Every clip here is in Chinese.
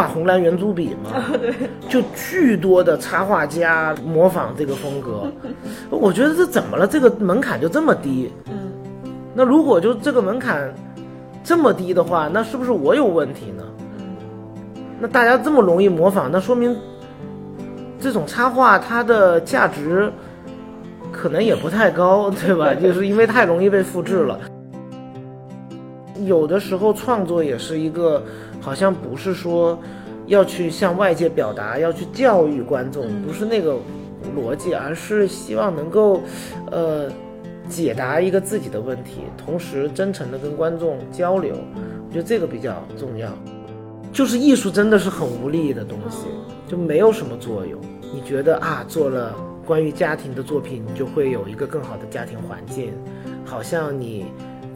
画红蓝圆珠笔嘛？就巨多的插画家模仿这个风格，我觉得这怎么了？这个门槛就这么低？嗯，那如果就这个门槛这么低的话，那是不是我有问题呢？那大家这么容易模仿，那说明这种插画它的价值可能也不太高，对吧？就是因为太容易被复制了。有的时候创作也是一个，好像不是说要去向外界表达，要去教育观众，不是那个逻辑，而是希望能够，呃，解答一个自己的问题，同时真诚的跟观众交流。我觉得这个比较重要。就是艺术真的是很无力的东西，就没有什么作用。你觉得啊，做了关于家庭的作品，你就会有一个更好的家庭环境，好像你。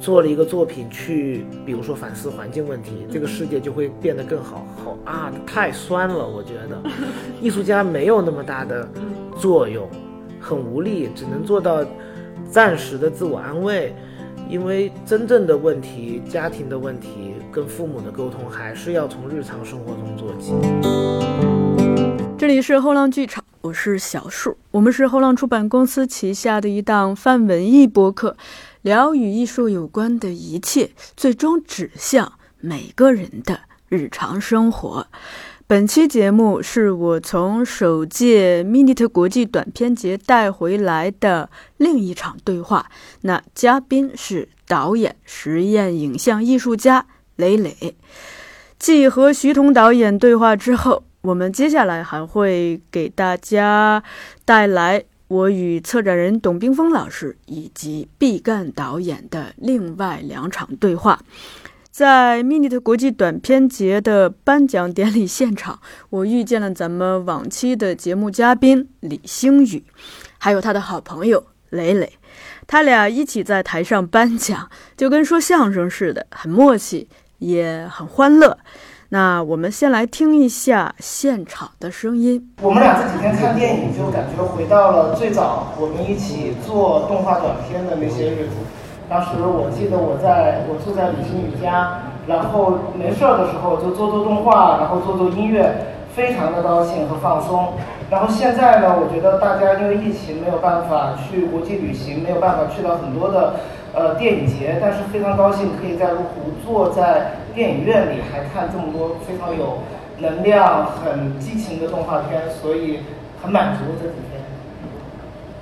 做了一个作品去，比如说反思环境问题，这个世界就会变得更好。好啊，太酸了，我觉得，艺术家没有那么大的作用，很无力，只能做到暂时的自我安慰。因为真正的问题，家庭的问题，跟父母的沟通，还是要从日常生活中做起。这里是后浪剧场，我是小树，我们是后浪出版公司旗下的一档泛文艺播客。聊与艺术有关的一切，最终指向每个人的日常生活。本期节目是我从首届 Minute 国际短片节带回来的另一场对话。那嘉宾是导演、实验影像艺术家雷磊。继和徐彤导演对话之后，我们接下来还会给大家带来。我与策展人董冰峰老师以及毕赣导演的另外两场对话，在 Minute 国际短片节的颁奖典礼现场，我遇见了咱们往期的节目嘉宾李星宇，还有他的好朋友磊磊，他俩一起在台上颁奖，就跟说相声似的，很默契，也很欢乐。那我们先来听一下现场的声音。我们俩这几天看电影，就感觉回到了最早我们一起做动画短片的那些日子。当时我记得我在我住在李星宇家，然后没事儿的时候就做做动画，然后做做音乐，非常的高兴和放松。然后现在呢，我觉得大家因为疫情没有办法去国际旅行，没有办法去到很多的。呃，电影节，但是非常高兴可以在芜湖坐在电影院里，还看这么多非常有能量、很激情的动画片，所以很满足这几天。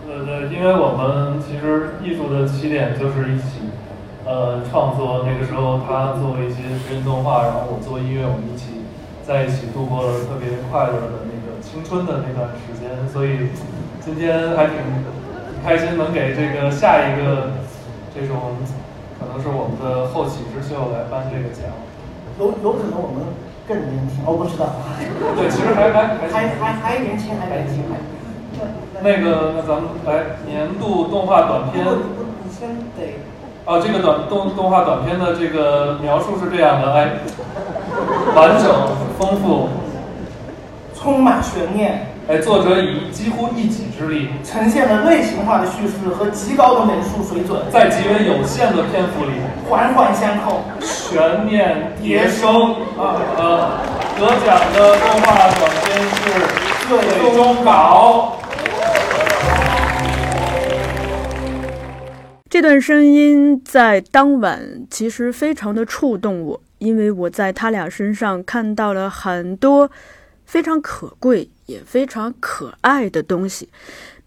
对对，因为我们其实艺术的起点就是一起，呃，创作。那个时候他做一些实验动画，然后我做音乐，我们一起在一起度过了特别快乐的那个青春的那段时间。所以今天还挺开心，能给这个下一个。这种可能是我们的后起之秀来颁这个奖，有有可能我们更年轻，我不知道。对，其实还还还还还年轻，还年轻，还。那个，那咱们来年度动画短片。你先得。哦，这个短动动画短片的这个描述是这样的，哎，完整丰富，充满悬念。哎，作者以几乎一己之力呈现了类型化的叙事和极高的美术水准，在极为有限的篇幅里环环相扣，全面迭生。啊呃，得奖的动画短片是《最终稿》。这段声音在当晚其实非常的触动我，因为我在他俩身上看到了很多非常可贵。也非常可爱的东西，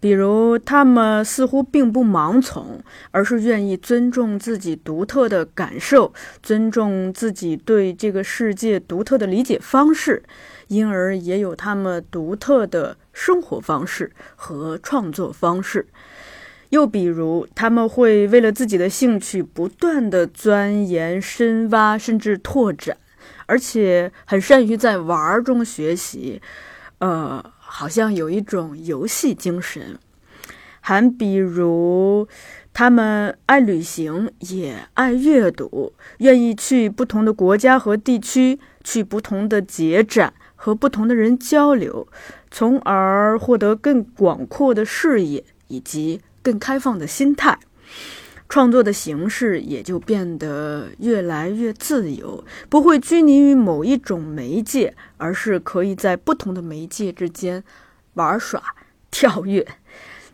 比如他们似乎并不盲从，而是愿意尊重自己独特的感受，尊重自己对这个世界独特的理解方式，因而也有他们独特的生活方式和创作方式。又比如，他们会为了自己的兴趣不断的钻研、深挖，甚至拓展，而且很善于在玩儿中学习。呃，好像有一种游戏精神，还比如他们爱旅行，也爱阅读，愿意去不同的国家和地区，去不同的节展，和不同的人交流，从而获得更广阔的视野以及更开放的心态。创作的形式也就变得越来越自由，不会拘泥于某一种媒介，而是可以在不同的媒介之间玩耍、跳跃。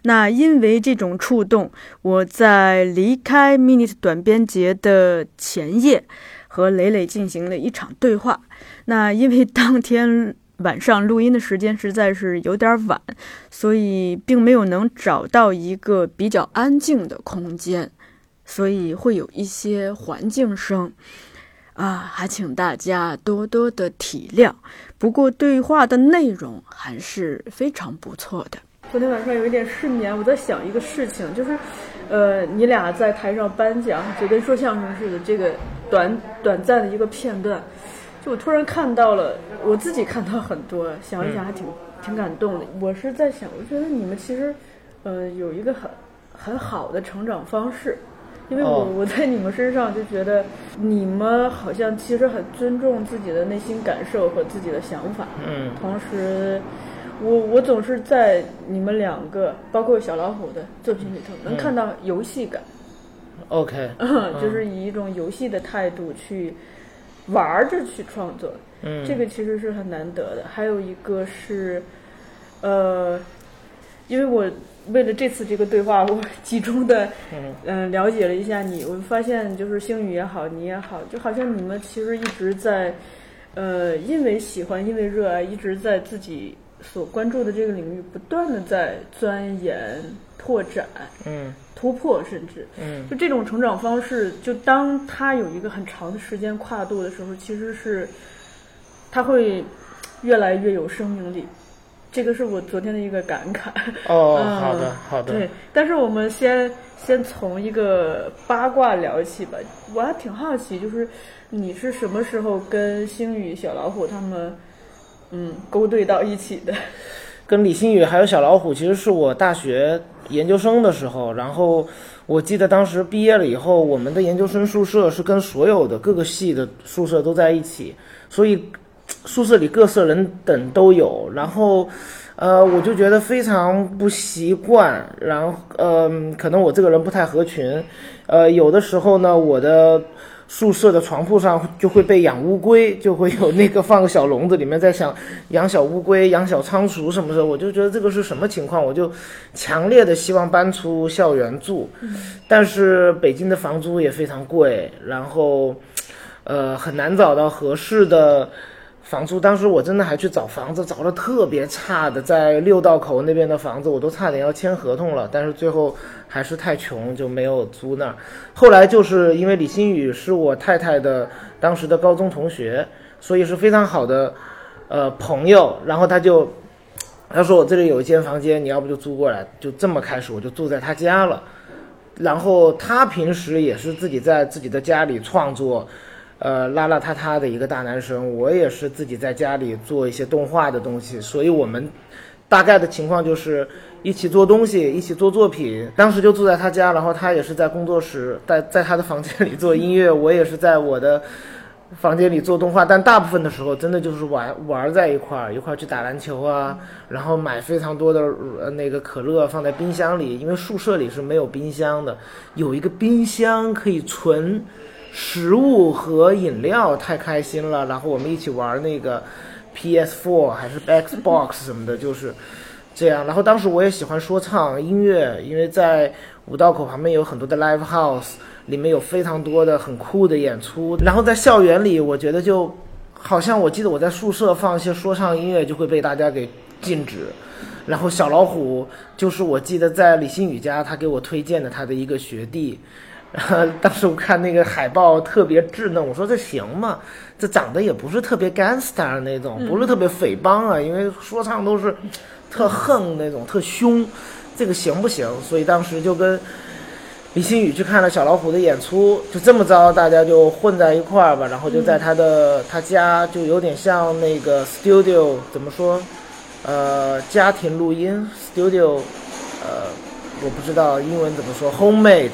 那因为这种触动，我在离开 Minute 短编节的前夜，和磊磊进行了一场对话。那因为当天晚上录音的时间实在是有点晚，所以并没有能找到一个比较安静的空间，所以会有一些环境声，啊，还请大家多多的体谅。不过对话的内容还是非常不错的。昨天晚上有一点失眠，我在想一个事情，就是，呃，你俩在台上颁奖，就跟说相声似的，这个短短暂的一个片段，就我突然看到了，我自己看到很多，想一想还挺挺感动的。我是在想，我觉得你们其实，呃，有一个很很好的成长方式，因为我我在你们身上就觉得，你们好像其实很尊重自己的内心感受和自己的想法，嗯，同时。我我总是在你们两个，包括小老虎的作品里头，能看到游戏感。OK，嗯 就是以一种游戏的态度去玩着去创作，嗯，这个其实是很难得的。还有一个是，呃，因为我为了这次这个对话，我集中的嗯、了解了一下你，我发现就是星宇也好，你也好，就好像你们其实一直在，呃，因为喜欢，因为热爱，一直在自己。所关注的这个领域，不断的在钻研、拓展、嗯、突破，甚至，嗯，就这种成长方式，就当它有一个很长的时间跨度的时候，其实是，它会越来越有生命力。这个是我昨天的一个感慨。哦，嗯、好的，好的。对，但是我们先先从一个八卦聊起吧。我还挺好奇，就是你是什么时候跟星宇、小老虎他们？嗯，勾兑到一起的，跟李星宇还有小老虎，其实是我大学研究生的时候。然后我记得当时毕业了以后，我们的研究生宿舍是跟所有的各个系的宿舍都在一起，所以宿舍里各色人等都有。然后，呃，我就觉得非常不习惯。然后，嗯、可能我这个人不太合群。呃，有的时候呢，我的。宿舍的床铺上就会被养乌龟，就会有那个放个小笼子，里面在想养小乌龟、养小仓鼠什么的。我就觉得这个是什么情况，我就强烈的希望搬出校园住。但是北京的房租也非常贵，然后呃很难找到合适的房租。当时我真的还去找房子，找了特别差的，在六道口那边的房子，我都差点要签合同了，但是最后。还是太穷，就没有租那儿。后来就是因为李新宇是我太太的当时的高中同学，所以是非常好的呃朋友。然后他就他说我这里有一间房间，你要不就租过来？就这么开始，我就住在他家了。然后他平时也是自己在自己的家里创作，呃邋邋遢遢的一个大男生。我也是自己在家里做一些动画的东西，所以我们大概的情况就是。一起做东西，一起做作品。当时就住在他家，然后他也是在工作室，在在他的房间里做音乐，我也是在我的房间里做动画。但大部分的时候，真的就是玩玩在一块儿，一块儿去打篮球啊，然后买非常多的呃那个可乐放在冰箱里，因为宿舍里是没有冰箱的，有一个冰箱可以存食物和饮料，太开心了。然后我们一起玩那个 PS4 还是 Xbox 什么的，就是。这样，然后当时我也喜欢说唱音乐，因为在五道口旁边有很多的 live house，里面有非常多的很酷的演出。然后在校园里，我觉得就好像我记得我在宿舍放一些说唱音乐就会被大家给禁止。然后小老虎就是我记得在李新宇家，他给我推荐的他的一个学弟。然 后当时我看那个海报特别稚嫩，我说这行吗？这长得也不是特别 gangster 那种，不是特别匪帮啊，因为说唱都是。特横那种，特凶，这个行不行？所以当时就跟李新宇去看了小老虎的演出，就这么着，大家就混在一块儿吧。然后就在他的他家，就有点像那个 studio，怎么说？呃，家庭录音 studio，呃，我不知道英文怎么说，homemade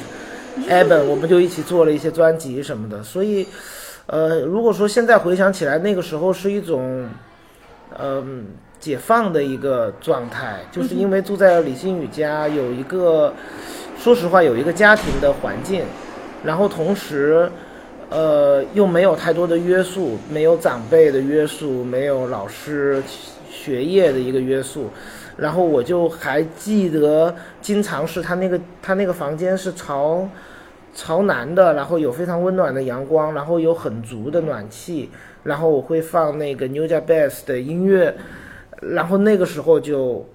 album，我们就一起做了一些专辑什么的。所以，呃，如果说现在回想起来，那个时候是一种，嗯。解放的一个状态，就是因为住在李新宇家，有一个说实话有一个家庭的环境，然后同时，呃，又没有太多的约束，没有长辈的约束，没有老师学业的一个约束，然后我就还记得，经常是他那个他那个房间是朝朝南的，然后有非常温暖的阳光，然后有很足的暖气，然后我会放那个 New jabass 的音乐，然后那个时候就，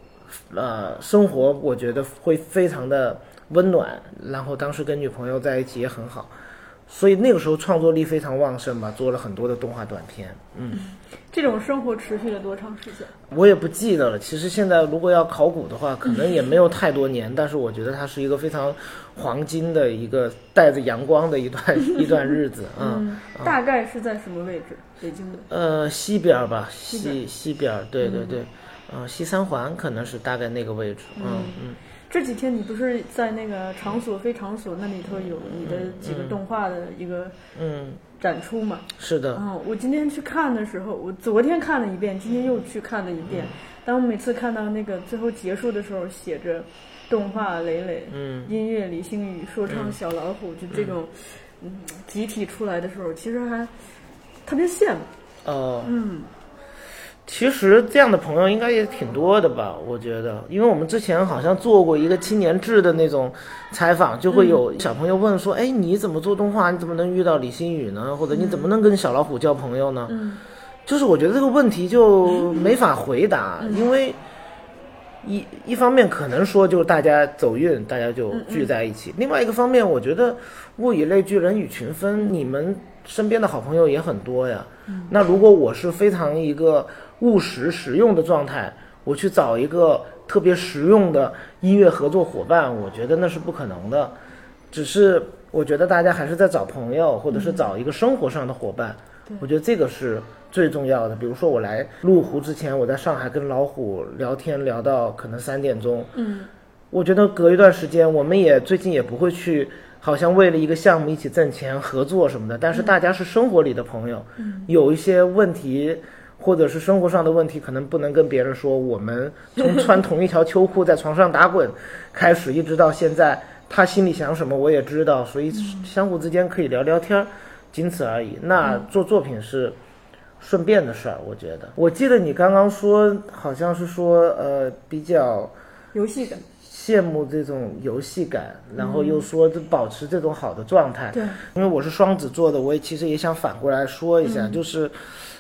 呃，生活我觉得会非常的温暖，然后当时跟女朋友在一起也很好，所以那个时候创作力非常旺盛吧，做了很多的动画短片，嗯。这种生活持续了多长时间？我也不记得了。其实现在如果要考古的话，可能也没有太多年，但是我觉得它是一个非常黄金的一个带着阳光的一段 一段日子啊。嗯，大概是在什么位置？北京的？呃，西边儿吧，西西西边儿，对对对，嗯，西三环可能是大概那个位置，嗯嗯。这几天你不是在那个场所非场所那里头有你的几个动画的一个嗯展出嘛？是的。嗯，我今天去看的时候，我昨天看了一遍，今天又去看了一遍。当我每次看到那个最后结束的时候，写着动画磊磊，嗯，音乐李星宇，说唱小老虎，就这种嗯集体出来的时候，其实还特别羡慕。哦。嗯。其实这样的朋友应该也挺多的吧？我觉得，因为我们之前好像做过一个青年志的那种采访，就会有小朋友问说：“哎，你怎么做动画？你怎么能遇到李星宇呢？或者你怎么能跟小老虎交朋友呢？”嗯，就是我觉得这个问题就没法回答，因为一一方面可能说就是大家走运，大家就聚在一起；另外一个方面，我觉得物以类聚，人以群分，你们身边的好朋友也很多呀。那如果我是非常一个。务实实用的状态，我去找一个特别实用的音乐合作伙伴，我觉得那是不可能的。只是我觉得大家还是在找朋友，或者是找一个生活上的伙伴。我觉得这个是最重要的。比如说我来麓湖之前，我在上海跟老虎聊天聊到可能三点钟。嗯，我觉得隔一段时间，我们也最近也不会去，好像为了一个项目一起挣钱合作什么的。但是大家是生活里的朋友，有一些问题。或者是生活上的问题，可能不能跟别人说。我们从穿同一条秋裤在床上打滚 开始，一直到现在，他心里想什么我也知道，所以相互之间可以聊聊天，仅此而已。那做作品是顺便的事儿，我觉得。我记得你刚刚说，好像是说，呃，比较游戏感，羡慕这种游戏感，然后又说保持这种好的状态。对，因为我是双子座的，我也其实也想反过来说一下，就是。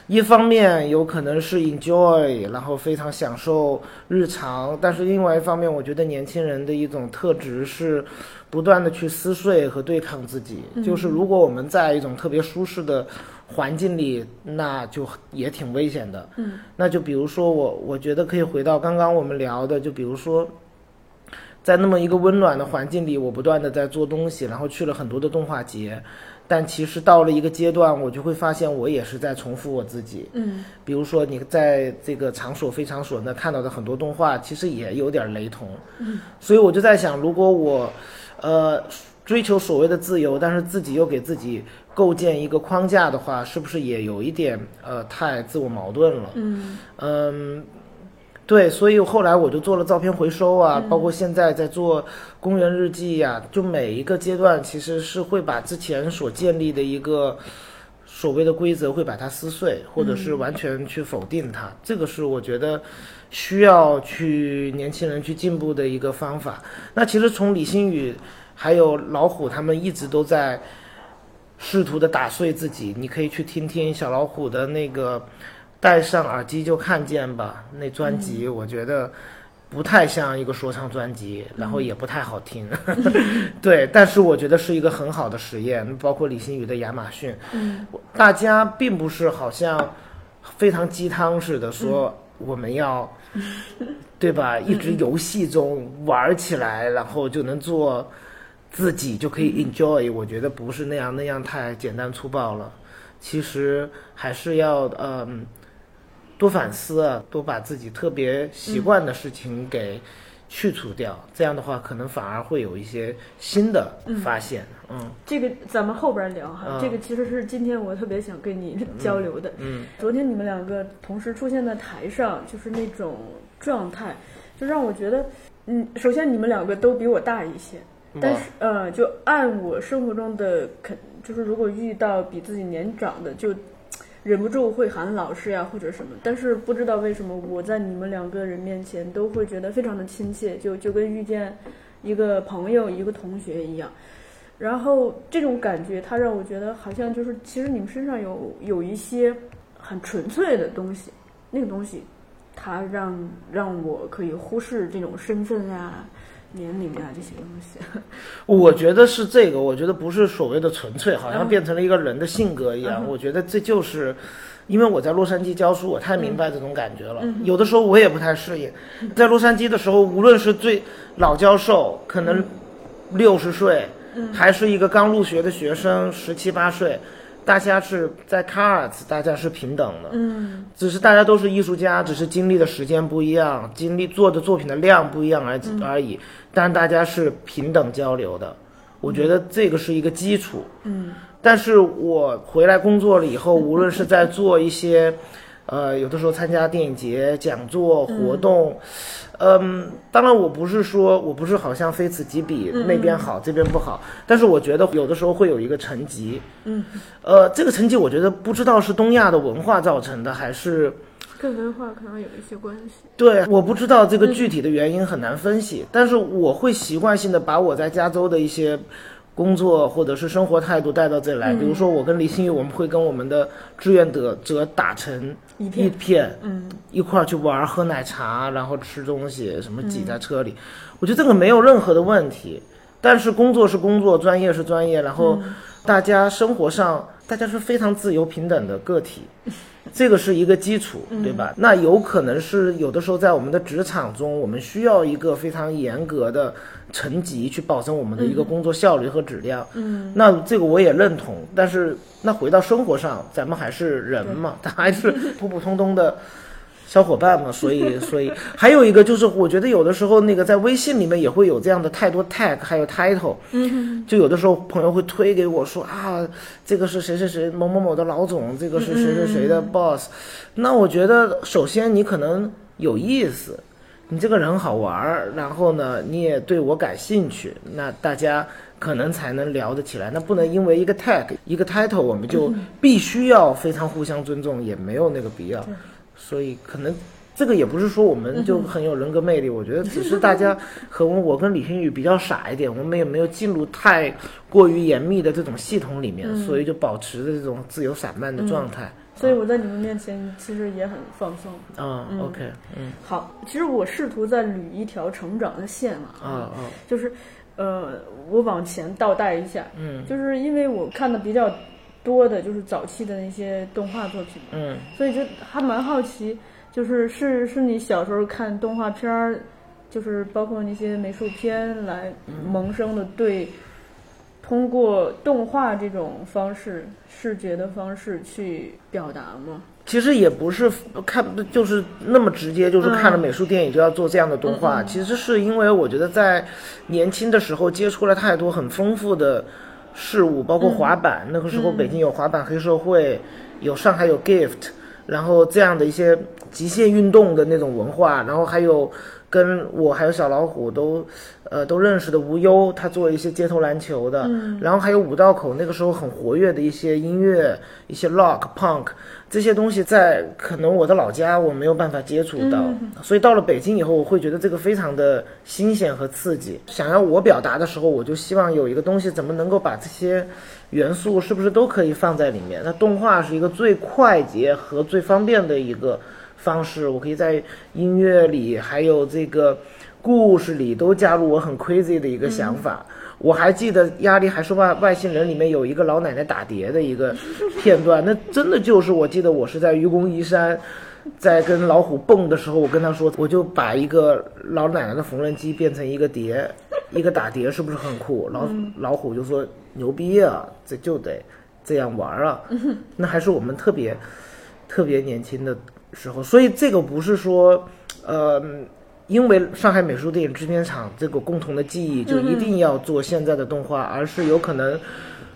一方面有可能是 enjoy，然后非常享受日常，但是另外一方面，我觉得年轻人的一种特质是不断的去撕碎和对抗自己。就是如果我们在一种特别舒适的环境里，那就也挺危险的。嗯，那就比如说我，我觉得可以回到刚刚我们聊的，就比如说，在那么一个温暖的环境里，我不断的在做东西，然后去了很多的动画节。但其实到了一个阶段，我就会发现我也是在重复我自己。嗯，比如说你在这个场所非场所那看到的很多动画，其实也有点雷同。嗯，所以我就在想，如果我，呃，追求所谓的自由，但是自己又给自己构建一个框架的话，是不是也有一点呃太自我矛盾了？嗯嗯。对，所以后来我就做了照片回收啊，包括现在在做公园日记呀，就每一个阶段其实是会把之前所建立的一个所谓的规则会把它撕碎，或者是完全去否定它。这个是我觉得需要去年轻人去进步的一个方法。那其实从李星宇还有老虎他们一直都在试图的打碎自己，你可以去听听小老虎的那个。戴上耳机就看见吧，那专辑我觉得不太像一个说唱专辑，然后也不太好听，对，但是我觉得是一个很好的实验。包括李星宇的亚马逊，嗯，大家并不是好像非常鸡汤似的说我们要，对吧？一直游戏中玩起来，然后就能做自己就可以 enjoy。我觉得不是那样，那样太简单粗暴了。其实还是要嗯。多反思啊，多把自己特别习惯的事情给去除掉，这样的话，可能反而会有一些新的发现。嗯，这个咱们后边聊哈。这个其实是今天我特别想跟你交流的。嗯，昨天你们两个同时出现在台上，就是那种状态，就让我觉得，嗯，首先你们两个都比我大一些，但是呃，就按我生活中的肯，就是如果遇到比自己年长的，就忍不住会喊老师呀或者什么。但是不知道为什么，我在你们两个人面前都会觉得非常的亲切，就就跟遇见一个朋友、一个同学一样。然后这种感觉，它让我觉得好像就是，其实你们身上有有一些很纯粹的东西，那个东西，它让让我可以忽视这种身份啊、年龄啊这些东西。我觉得是这个，我觉得不是所谓的纯粹，好像变成了一个人的性格一样。我觉得这就是，因为我在洛杉矶教书，我太明白这种感觉了。有的时候我也不太适应，在洛杉矶的时候，无论是最老教授，可能六十岁，还是一个刚入学的学生，十七八岁。大家是在 Cards，大家是平等的，嗯只是大家都是艺术家，只是经历的时间不一样，经历做的作品的量不一样而而已，但大家是平等交流的。我觉得这个是一个基础。嗯。但是我回来工作了以后，无论是在做一些，呃，有的时候参加电影节、讲座、活动，嗯，当然我不是说我不是好像非此即彼，那边好这边不好，但是我觉得有的时候会有一个层级，嗯，呃，这个层级我觉得不知道是东亚的文化造成的，还是跟文化可能有一些关系。对，我不知道这个具体的原因很难分析，但是我会习惯性的把我在加州的一些工作或者是生活态度带到这里来。比如说，我跟李新宇，我们会跟我们的志愿者者打成一一片，嗯一块儿去玩儿、喝奶茶，然后吃东西，什么挤在车里，我觉得这个没有任何的问题。但是工作是工作，专业是专业，然后大家生活上大家是非常自由平等的个体，这个是一个基础，对吧？那有可能是有的时候在我们的职场中，我们需要一个非常严格的层级去保证我们的一个工作效率和质量。嗯，那这个我也认同，但是那回到生活上，咱们还是人嘛，他 还是普普通通的小伙伴嘛，所以 所以还有一个就是，我觉得有的时候那个在微信里面也会有这样的太多 tag，还有 title，嗯就有的时候朋友会推给我说啊，这个是谁谁谁某某某的老总，这个是谁谁谁的 boss，那我觉得首先你可能有意思。你这个人好玩儿，然后呢，你也对我感兴趣，那大家可能才能聊得起来。那不能因为一个 tag、一个 title，我们就必须要非常互相尊重，也没有那个必要。所以可能这个也不是说我们就很有人格魅力，我觉得只是大家和我我跟李星宇比较傻一点，我们也没有进入太过于严密的这种系统里面，所以就保持着这种自由散漫的状态。所以我在你们面前其实也很放松。啊、o k 嗯。好，其实我试图在捋一条成长的线嘛，啊啊。就是，呃，我往前倒带一下，嗯。就是因为我看的比较多的就是早期的那些动画作品，嗯所以就还蛮好奇，就是是是你小时候看动画片儿，就是包括那些美术片来萌生的对，通过动画这种方式、视觉的方式去表达吗？其实也不是看，就是那么直接，就是看了美术电影就要做这样的动画。其实是因为我觉得在年轻的时候接触了太多很丰富的事物，包括滑板。那个时候北京有滑板黑社会，有上海有 Gift，然后这样的一些极限运动的那种文化，然后还有跟我还有小老虎都呃都认识的无忧，他做一些街头篮球的，然后还有五道口那个时候很活跃的一些音乐，一些 rock punk 这些东西，在可能我的老家我没有办法接触到，所以到了北京以后，我会觉得这个非常的新鲜和刺激。想要我表达的时候，我就希望有一个东西怎么能够把这些元素是不是都可以放在里面？那动画是一个最快捷和最方便的一个方式，我可以在音乐里还有这个故事里都加入我很 crazy 的一个想法。我还记得《压力还是外外星人》里面有一个老奶奶打碟的一个片段，那真的就是我记得我是在愚公移山，在跟老虎蹦的时候，我跟他说，我就把一个老奶奶的缝纫机变成一个碟，一个打碟，是不是很酷？老老虎就说牛逼啊，这就得这样玩啊。那还是我们特别特别年轻的时候，所以这个不是说，呃。因为上海美术电影制片厂这个共同的记忆，就一定要做现在的动画，而是有可能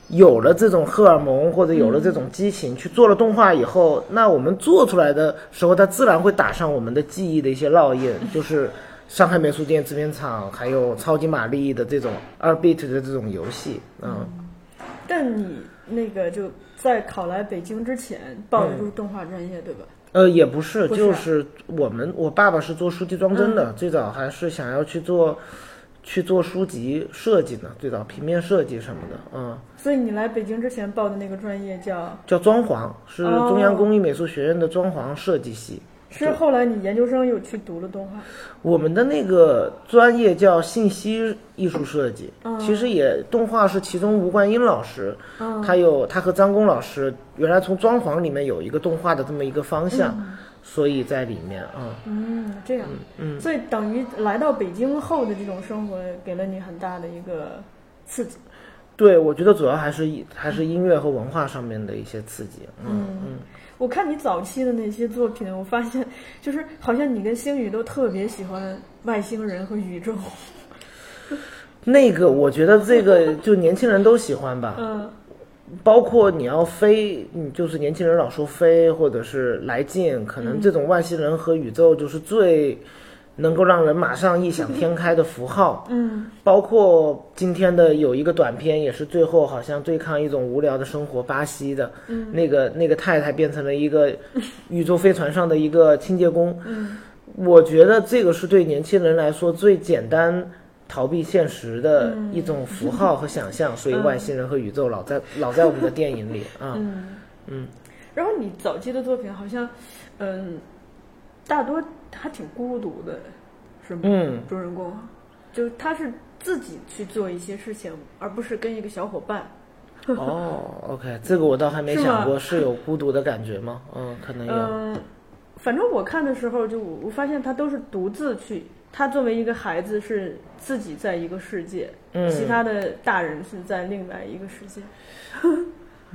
有了这种荷尔蒙或者有了这种激情，去做了动画以后，那我们做出来的时候，它自然会打上我们的记忆的一些烙印，就是上海美术电影制片厂，还有超级玛丽的这种二 bit 的这种游戏，嗯，但你那个就在考来北京之前报的就是动画专业，对吧？呃，也不是，不是。啊就是我们我爸爸是做书籍装帧的，最早还是想要去做去做书籍设计呢，最早平面设计什么的，嗯，所以你来北京之前报的那个专业叫，叫装潢，是哦中央工艺美术学院的装潢设计系。是。后来你研究生又去读了动画，我们的那个专业叫信息艺术设计，嗯。其实也动画是其中吴冠英老师，他有他和张工老师原来从装潢里面有一个动画的这么一个方向，所以在里面啊、嗯，这样，嗯所以等于来到北京后的这种生活，给了你很大的一个刺激。对，我觉得主要还是以还是音乐和文化上面的一些刺激，嗯。嗯。我看你早期的那些作品，我发现 就是好像你跟星宇都特别喜欢外星人和宇宙。那个，我觉得这个就年轻人都喜欢吧，嗯。包括你要飞，你就是年轻人老说飞或者是来劲，可能这种外星人和宇宙就是最能够让人马上异想天开的符号。嗯包括今天的有一个短片，也是最后好像对抗一种无聊的生活，巴西的，嗯那个那个太太变成了一个宇宙飞船上的一个清洁工。嗯我觉得这个是对年轻人来说最简单逃避现实的一种符号和想象，所以外星人和宇宙老在老在我们的电影里啊。嗯嗯。然后你早期的作品好像，嗯，大多还挺孤独的，是吗？嗯，主人公就是他是自己去做一些事情，而不是跟一个小伙伴。哦，OK，这个我倒还没想过，是有孤独的感觉吗？嗯，可能有。嗯，反正我看的时候，就我我发现他都是独自去，他作为一个孩子是自己在一个世界，嗯其他的大人是在另外一个世界。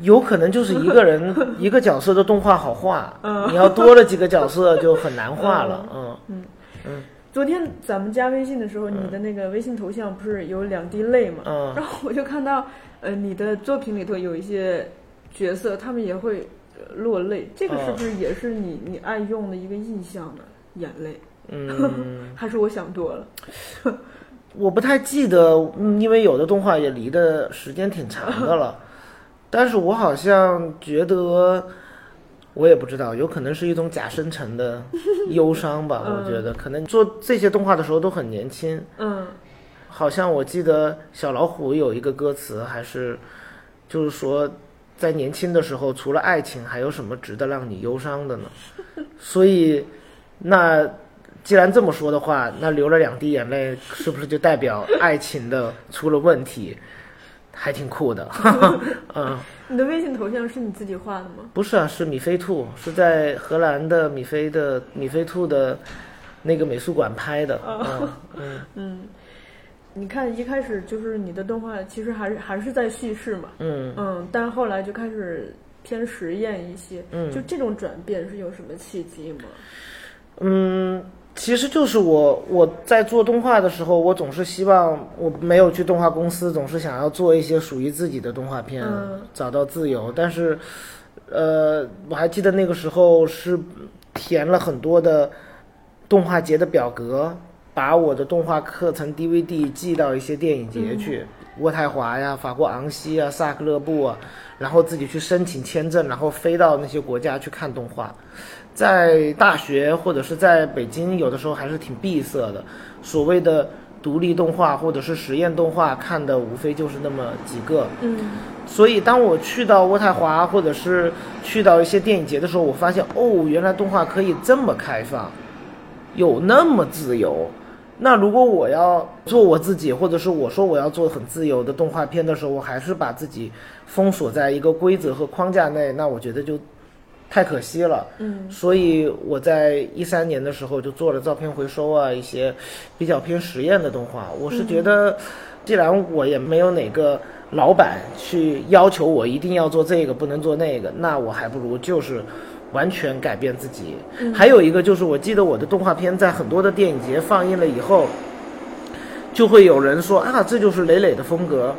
有可能就是一个人 一个角色的动画好画，嗯。你要多了几个角色就很难画了。嗯。嗯。昨天咱们加微信的时候，你的那个微信头像不是有两滴泪吗？嗯。然后我就看到，呃，你的作品里头有一些角色，他们也会呃落泪，这个是不是也是你你爱用的一个意象呢？眼泪，嗯，还是我想多了？我不太记得，嗯因为有的动画也离的时间挺长的了，但是我好像觉得，我也不知道，有可能是一种假深沉的忧伤吧。我觉得可能做这些动画的时候都很年轻，嗯好像我记得小老虎有一个歌词，还是就是说，在年轻的时候，除了爱情，还有什么值得让你忧伤的呢？所以，那既然这么说的话，那流了两滴眼泪，是不是就代表爱情的出了问题？还挺酷的，嗯，你的微信头像是你自己画的吗？不是啊，是米菲兔，是在荷兰的米菲的米菲兔的那个美术馆拍的，嗯 嗯。嗯，你看一开始就是你的动画，其实还是还是在叙事嘛，嗯。嗯，但后来就开始偏实验一些，嗯。就这种转变是有什么契机吗？嗯，其实就是我我在做动画的时候，我总是希望我没有去动画公司，总是想要做一些属于自己的动画片，嗯找到自由。但是，呃，我还记得那个时候是填了很多的动画节的表格，把我的动画课程 DVD 寄到一些电影节去，渥太华呀、法国昂西啊、萨克勒布啊，然后自己去申请签证，然后飞到那些国家去看动画。在大学或者是在北京，有的时候还是挺闭塞的。所谓的独立动画或者是实验动画，看的无非就是那么几个。嗯所以当我去到渥太华或者是去到一些电影节的时候，我发现哦，原来动画可以这么开放，有那么自由。那如果我要做我自己，或者是我说我要做很自由的动画片的时候，我还是把自己封锁在一个规则和框架内，那我觉得就太可惜了。嗯所以我在一三年的时候就做了照片回收啊，一些比较偏实验的动画。我是觉得，既然我也没有哪个老板去要求我一定要做这个，不能做那个，那我还不如就是完全改变自己。还有一个就是，我记得我的动画片在很多的电影节放映了以后，就会有人说啊，这就是磊磊的风格。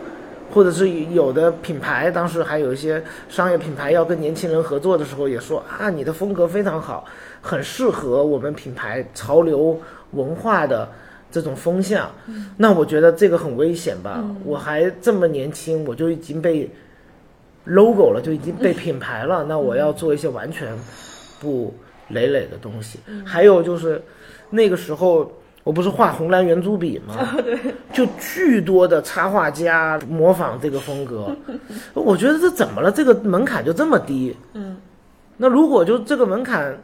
或者是有的品牌，当时还有一些商业品牌要跟年轻人合作的时候，也说啊，你的风格非常好，很适合我们品牌潮流文化的这种风向，那我觉得这个很危险吧。我还这么年轻，我就已经被 logo 了，就已经被品牌了。那我要做一些完全不累累的东西。还有就是那个时候。我不是画红蓝圆珠笔吗？对，就巨多的插画家模仿这个风格，我觉得这怎么了？这个门槛就这么低？嗯，那如果就这个门槛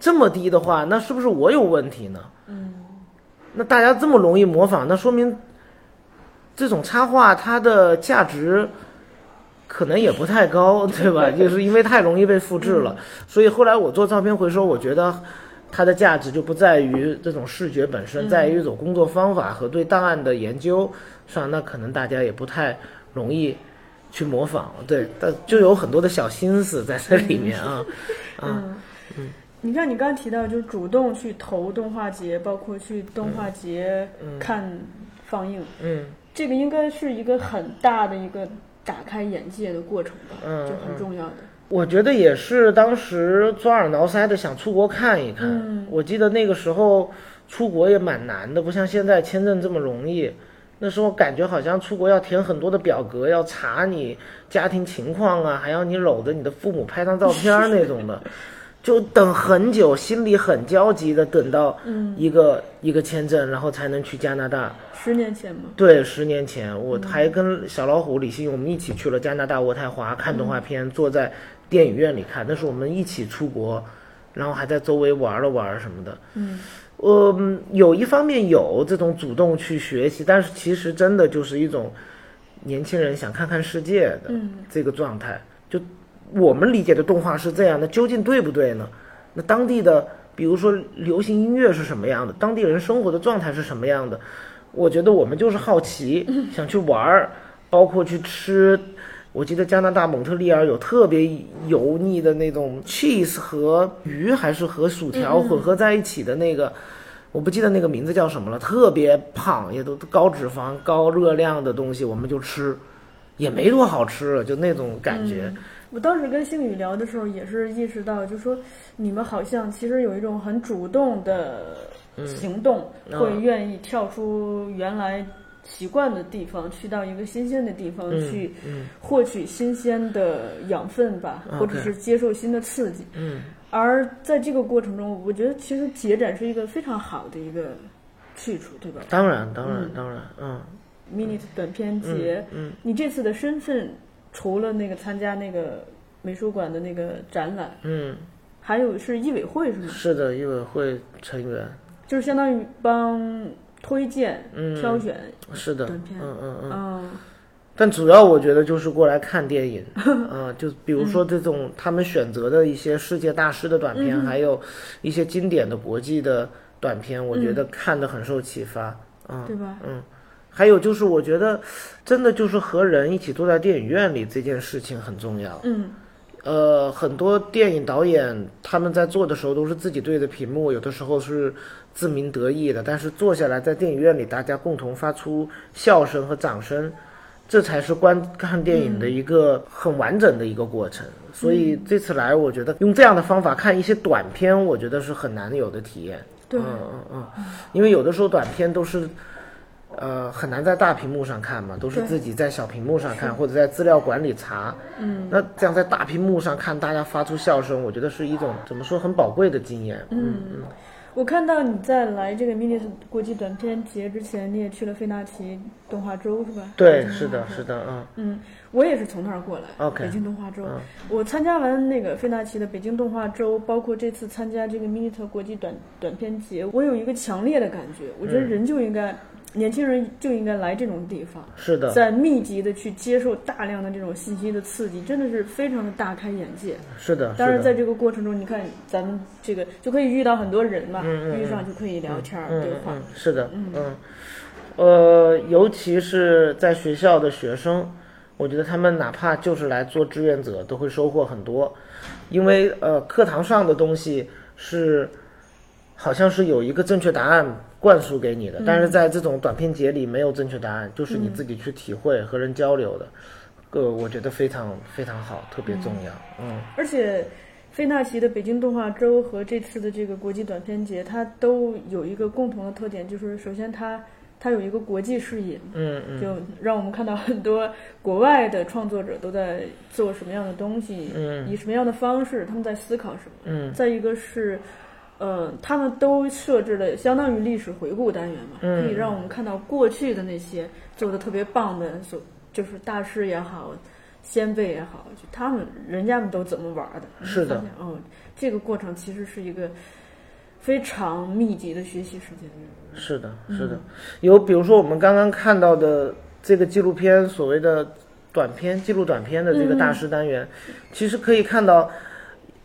这么低的话，那是不是我有问题呢？嗯，那大家这么容易模仿，那说明这种插画它的价值可能也不太高，对吧？就是因为太容易被复制了，所以后来我做照片回收，我觉得。它的价值就不在于这种视觉本身，在于一种工作方法和对档案的研究上。那可能大家也不太容易去模仿，对，但就有很多的小心思在这里面啊。嗯嗯，你看你刚刚提到，就是主动去投动画节，包括去动画节看放映，嗯，这个应该是一个很大的一个打开眼界的过程吧，嗯，就很重要的。我觉得也是，当时抓耳挠腮的想出国看一看。我记得那个时候出国也蛮难的，不像现在签证这么容易。那时候感觉好像出国要填很多的表格，要查你家庭情况啊，还要你搂着你的父母拍张照片那种的，就等很久，心里很焦急的等到一个一个签证，然后才能去加拿大。十年前吗？对，十年前我还跟小老虎李欣我们一起去了加拿大渥太华看动画片，坐在。电影院里看，那是我们一起出国，然后还在周围玩了玩什么的。嗯，呃，有一方面有这种主动去学习，但是其实真的就是一种年轻人想看看世界的这个状态。就我们理解的动画是这样，那究竟对不对呢？那当地的，比如说流行音乐是什么样的？当地人生活的状态是什么样的？我觉得我们就是好奇，想去玩儿，包括去吃。我记得加拿大蒙特利尔有特别油腻的那种 cheese 和鱼还是和薯条混合在一起的那个，我不记得那个名字叫什么了，特别胖，也都高脂肪、高热量的东西，我们就吃，也没多好吃，就那种感觉。我当时跟星宇聊的时候，也是意识到，就说你们好像其实有一种很主动的行动，会愿意跳出原来。习惯的地方，去到一个新鲜的地方去获取新鲜的养分吧，或者是接受新的刺激。嗯，而在这个过程中，我觉得其实节展是一个非常好的一个去处，对吧？当然，当然，当然，嗯。mini 短片节，嗯，你这次的身份除了那个参加那个美术馆的那个展览，嗯，还有是艺委会是吗？是的，艺委会成员，就是相当于帮。推荐、挑选是的，短片，嗯嗯嗯。但主要我觉得就是过来看电影，嗯，就比如说这种他们选择的一些世界大师的短片，还有一些经典的国际的短片，我觉得看的很受启发，嗯，对吧？嗯，还有就是我觉得真的就是和人一起坐在电影院里这件事情很重要，嗯。呃，很多电影导演他们在做的时候都是自己对着屏幕，有的时候是自鸣得意的。但是坐下来在电影院里，大家共同发出笑声和掌声，这才是观看电影的一个很完整的一个过程。所以这次来，我觉得用这样的方法看一些短片，我觉得是很难有的体验。对，嗯嗯嗯，因为有的时候短片都是。呃，很难在大屏幕上看嘛，都是自己在小屏幕上看，或者在资料馆里查。嗯，那这样在大屏幕上看，大家发出笑声，我觉得是一种怎么说很宝贵的经验。嗯嗯，我看到你在来这个 Mini 国际短片节之前，你也去了费纳奇动画周是吧？对，是的，是的，嗯嗯，我也是从那儿过来。OK，北京动画周，我参加完那个费纳奇的北京动画周，包括这次参加这个 Mini 国际短短片节，我有一个强烈的感觉，我觉得人就应该。年轻人就应该来这种地方，是的，在密集的去接受大量的这种信息的刺激，真的是非常的大开眼界。是的，当然在这个过程中，你看咱们这个就可以遇到很多人嘛，遇上就可以聊天对话。是的，嗯，呃，尤其是在学校的学生，我觉得他们哪怕就是来做志愿者，都会收获很多，因为呃，课堂上的东西是好像是有一个正确答案。灌输给你的，但是在这种短片节里没有正确答案，就是你自己去体会和人交流的，呃，我觉得非常非常好，特别重要，嗯。而且费纳奇的北京动画周和这次的这个国际短片节，它都有一个共同的特点，就是首先它它有一个国际视野，嗯嗯。就让我们看到很多国外的创作者都在做什么样的东西，嗯。以什么样的方式，他们在思考什么。嗯。再一个是，呃，他们都设置了相当于历史回顾单元嘛，嗯可以让我们看到过去的那些做的特别棒的，所就是大师也好，先辈也好，就他们人家们都怎么玩的。是的嗯，哦，这个过程其实是一个非常密集的学习时间。是的，是的，有比如说我们刚刚看到的这个纪录片，所谓的短片记录短片的这个大师单元，其实可以看到，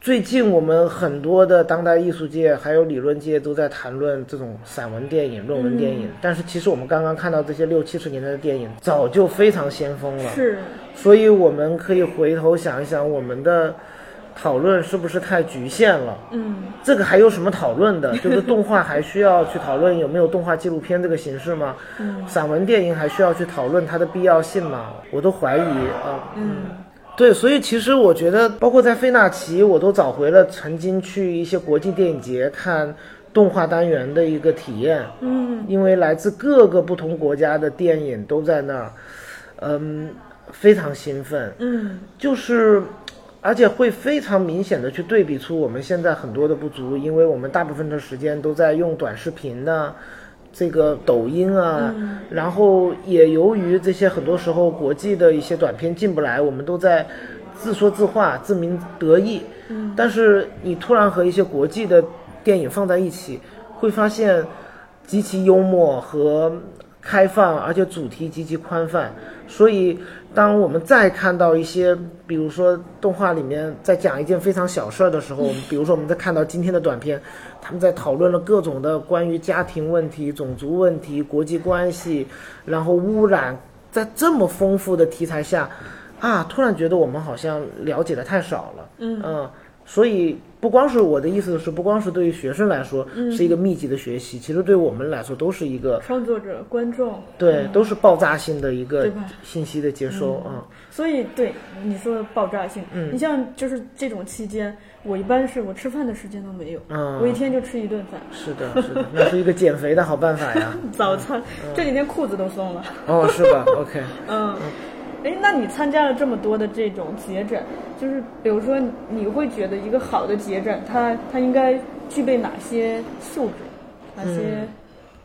最近我们很多的当代艺术界还有理论界都在谈论这种散文电影、论文电影，但是其实我们刚刚看到这些六七十年代的电影，早就非常先锋了。是，所以我们可以回头想一想，我们的讨论是不是太局限了？嗯，这个还有什么讨论的？就是动画还需要去讨论有没有动画纪录片这个形式吗？嗯，散文电影还需要去讨论它的必要性吗？我都怀疑啊。嗯，对，所以其实我觉得，包括在费纳奇，我都找回了曾经去一些国际电影节看动画单元的一个体验。嗯，因为来自各个不同国家的电影都在那儿，嗯，非常兴奋。嗯，就是，而且会非常明显的去对比出我们现在很多的不足，因为我们大部分的时间都在用短视频呢、这个抖音啊，然后也由于这些很多时候国际的一些短片进不来，我们都在自说自话、自鸣得意。嗯，但是你突然和一些国际的电影放在一起，会发现极其幽默和开放，而且主题极其宽泛。所以，当我们再看到一些，比如说动画里面在讲一件非常小事儿的时候，比如说我们在看到今天的短片，他们在讨论了各种的关于家庭问题、种族问题、国际关系，然后污染，在这么丰富的题材下，啊，突然觉得我们好像了解的太少了。嗯所以不光是我的意思是，不光是对于学生来说是一个密集的学习，其实对我们来说都是一个创作者、观众，对，都是爆炸性的一个信息的接收啊。所以对你说的爆炸性，嗯。你像就是这种期间，我一般是我吃饭的时间都没有，嗯。我一天就吃一顿饭，是的，是的，那是一个减肥的好办法呀。早餐、这几天裤子都松了，哦，是吧？OK，嗯。哎，那你参加了这么多的这种节展，就是比如说，你会觉得一个好的节展，它它应该具备哪些素质，哪些嗯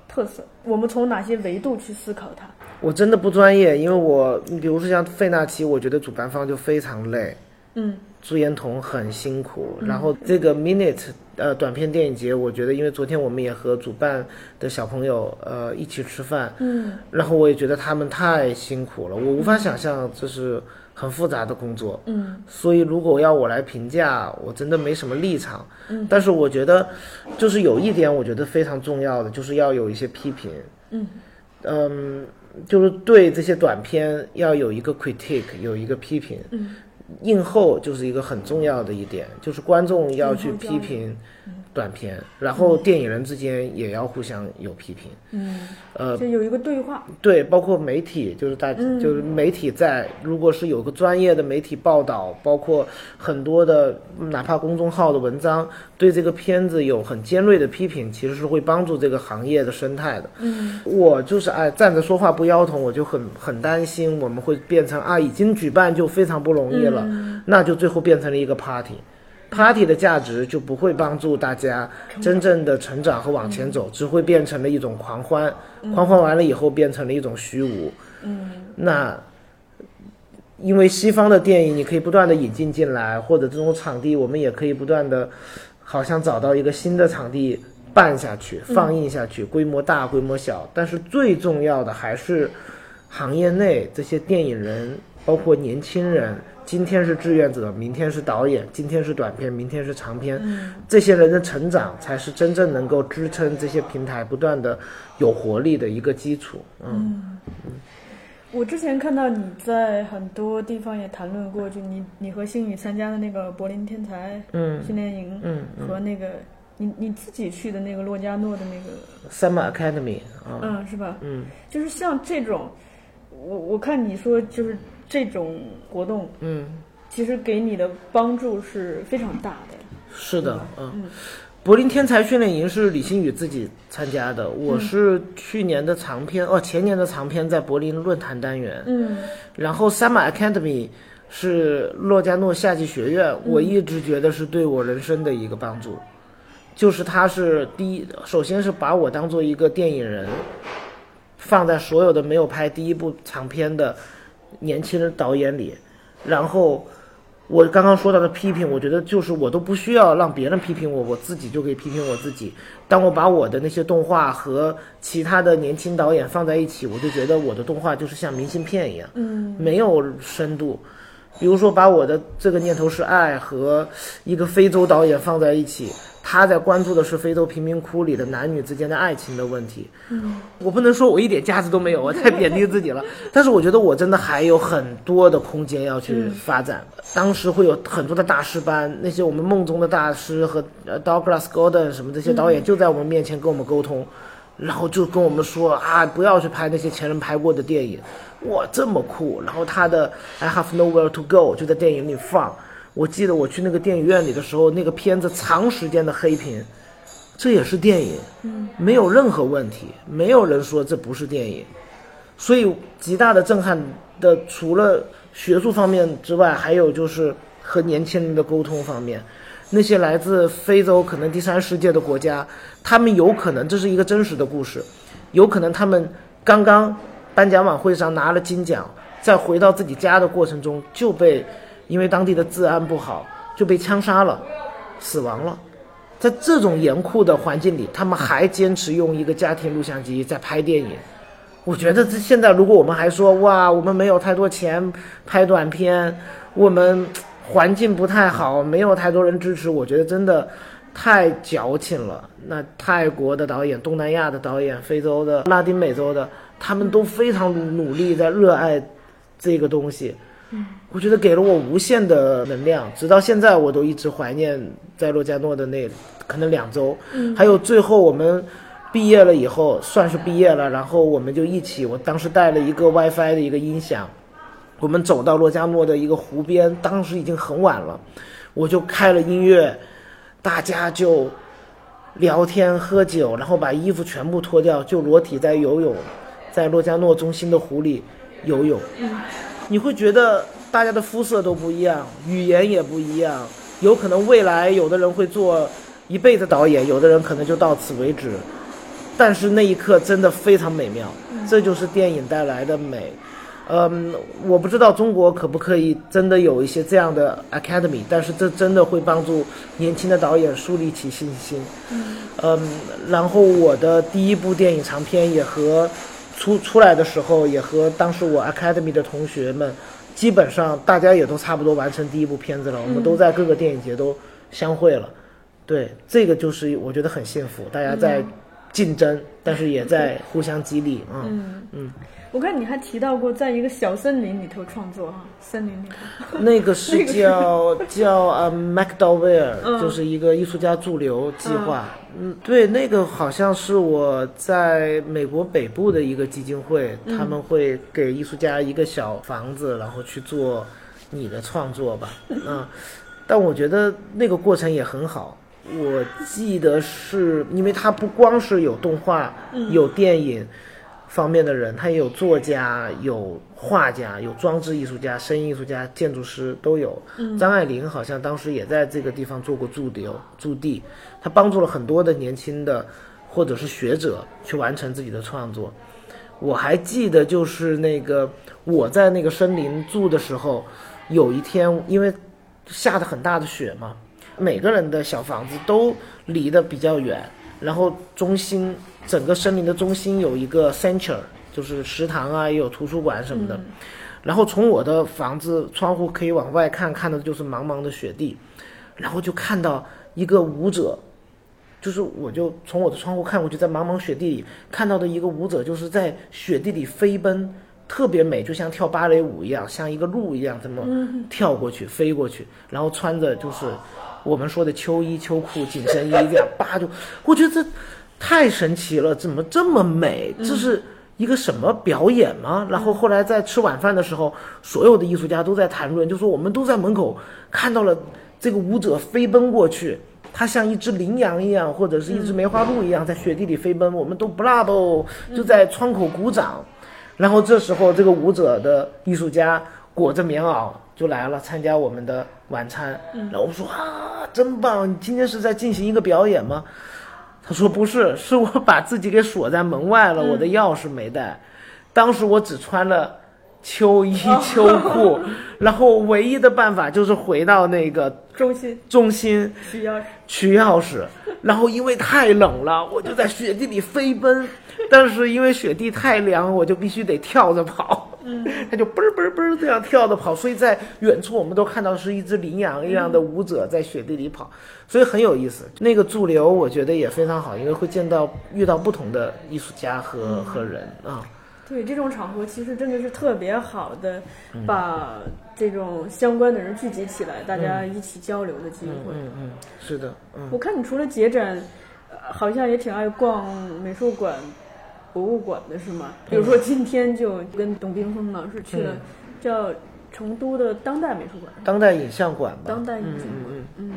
特色？我们从哪些维度去思考它？我真的不专业，因为我，你比如说像费纳奇，我觉得主办方就非常累，嗯朱延彤很辛苦，然后这个 Minute 呃短片电影节，我觉得因为昨天我们也和主办的小朋友呃一起吃饭，嗯然后我也觉得他们太辛苦了，我无法想象这是很复杂的工作。嗯所以如果要我来评价，我真的没什么立场。嗯，但是我觉得，就是有一点我觉得非常重要的，就是要有一些批评。嗯嗯，就是对这些短片要有一个 critique，有一个批评。嗯，映后就是一个很重要的一点，就是观众要去批评短片，然后电影人之间也要互相有批评。嗯，呃，就有一个对话。对，包括媒体，就是大，嗯就是媒体在，如果是有个专业的媒体报道，包括很多的，哪怕公众号的文章，对这个片子有很尖锐的批评，其实是会帮助这个行业的生态的。嗯我就是哎，站着说话不腰疼，我就很很担心我们会变成啊，已经举办就非常不容易了，那就最后变成了一个 party。Party 的价值就不会帮助大家真正的成长和往前走，只会变成了一种狂欢，狂欢完了以后变成了一种虚无。嗯那因为西方的电影你可以不断的引进进来，或者这种场地我们也可以不断的，好像找到一个新的场地办下去、放映下去，规模大、规模小，但是最重要的还是行业内这些电影人，包括年轻人。今天是志愿者，明天是导演，今天是短片，明天是长片。这些人的成长才是真正能够支撑这些平台不断的有活力的一个基础。嗯我之前看到你在很多地方也谈论过，就你你和星宇参加的那个柏林天才嗯训练营，嗯和那个你你自己去的那个洛迦诺的那个，，Summer Academy 啊，嗯，是吧？嗯就是像这种，我我看你说就是这种活动，嗯。其实给你的帮助是非常大的。是的，嗯。柏林天才训练营是李星宇自己参加的，我是去年的长篇哦，前年的长篇在柏林论坛单元，嗯，然后 Summer Academy 是洛迦诺夏季学院，我一直觉得是对我人生的一个帮助，就是他是第一，首先是把我当做一个电影人，放在所有的没有拍第一部长片的年轻的导演里，然后。我刚刚说到的批评，我觉得就是我都不需要让别人批评我，我自己就可以批评我自己。当我把我的那些动画和其他的年轻导演放在一起，我就觉得我的动画就是像明信片一样，嗯，没有深度。比如说，把我的这个念头是爱和一个非洲导演放在一起。他在关注的是非洲贫民窟里的男女之间的爱情的问题。嗯，我不能说我一点价值都没有，我太 贬低自己了。但是我觉得我真的还有很多的空间要去发展。当时会有很多的大师班，那些我们梦中的大师和呃 Douglas Gordon 什么这些导演就在我们面前跟我们沟通，然后就跟我们说啊，不要去拍那些前人拍过的电影，哇，这么酷。然后他的 I Have Nowhere to Go 就在电影里放。我记得我去那个电影院里的时候，那个片子长时间的黑屏，这也是电影，嗯，没有任何问题，没有人说这不是电影，所以极大的震撼的，除了学术方面之外，还有就是和年轻人的沟通方面，那些来自非洲可能第三世界的国家，他们有可能这是一个真实的故事，有可能他们刚刚颁奖晚会上拿了金奖，在回到自己家的过程中就被。因为当地的治安不好，就被枪杀了，死亡了。在这种严酷的环境里，他们还坚持用一个家庭录像机在拍电影。我觉得这现在如果我们还说哇，我们没有太多钱拍短片，我们环境不太好，没有太多人支持，我觉得真的太矫情了。那泰国的导演、东南亚的导演、非洲的、拉丁美洲的，他们都非常努力在热爱这个东西。嗯我觉得给了我无限的能量，直到现在我都一直怀念在洛迦诺的那可能两周，还有最后我们毕业了以后，算是毕业了，然后我们就一起，我当时带了一个 WiFi 的一个音响，我们走到洛迦诺的一个湖边，当时已经很晚了，我就开了音乐，大家就聊天喝酒，然后把衣服全部脱掉，就裸体在游泳，在洛迦诺中心的湖里游泳。你会觉得大家的肤色都不一样，语言也不一样，有可能未来有的人会做一辈子导演，有的人可能就到此为止。但是那一刻真的非常美妙，这就是电影带来的美。嗯，我不知道中国可不可以真的有一些这样的 academy，但是这真的会帮助年轻的导演树立起信心。嗯，然后我的第一部电影长片也和。出出来的时候，也和当时我 Academy 的同学们，基本上大家也都差不多完成第一部片子了。我们都在各个电影节都相会了，对，这个就是我觉得很幸福，大家在竞争，但是也在互相激励嗯嗯。我看你还提到过，在一个小森林里头创作哈，森林里头。那个是叫叫呃 MacDowell，就是一个艺术家驻留计划。嗯，对，那个好像是我在美国北部的一个基金会，他们会给艺术家一个小房子，然后去做你的创作吧。嗯，但我觉得那个过程也很好。我记得是因为它不光是有动画，有电影。方面的人，他也有作家、有画家、有装置艺术家、声音艺术家、建筑师都有。张爱玲好像当时也在这个地方做过驻留驻地，他帮助了很多的年轻的或者是学者去完成自己的创作。我还记得，就是那个我在那个森林住的时候，有一天因为下的很大的雪嘛，每个人的小房子都离得比较远，然后中心。整个森林的中心有一个 center，就是食堂啊，也有图书馆什么的。然后从我的房子窗户可以往外看，看的就是茫茫的雪地。然后就看到一个舞者，就是我就从我的窗户看过去，在茫茫雪地里看到的一个舞者，就是在雪地里飞奔，特别美，就像跳芭蕾舞一样，像一个鹿一样这么跳过去、飞过去，然后穿着就是我们说的秋衣秋裤、紧身衣这样，叭就，我觉得这。太神奇了，怎么这么美？这是一个什么表演吗？然后后来在吃晚饭的时候，所有的艺术家都在谈论，就说我们都在门口看到了这个舞者飞奔过去，他像一只羚羊一样，或者是一只梅花鹿一样在雪地里飞奔，我们都 bravo 就在窗口鼓掌。然后这时候这个舞者的艺术家裹着棉袄就来了，参加我们的晚餐。然后我们说啊，真棒！你今天是在进行一个表演吗？他说不是，是我把自己给锁在门外了，我的钥匙没带。当时我只穿了秋衣 秋裤，然后唯一的办法就是回到那个中心。中心取钥匙。取钥匙，然后因为太冷了，我就在雪地里飞奔，但是因为雪地太凉，我就必须得跳着跑。嗯，他就嘣儿嘣儿嘣儿这样跳着跑，所以在远处我们都看到是一只羚羊一样的舞者在雪地里跑，所以很有意思。那个驻留我觉得也非常好，因为会见到遇到不同的艺术家和和人啊。对这种场合，其实真的是特别好的，把这种相关的人聚集起来，大家一起交流的机会。嗯嗯，是的，嗯我看你除了节展，呃好像也挺爱逛美术馆、博物馆的是吗？比如说今天就跟董冰峰老师去了嗯叫成都的当代美术馆，当代影像馆吧。当代影像嗯馆。嗯嗯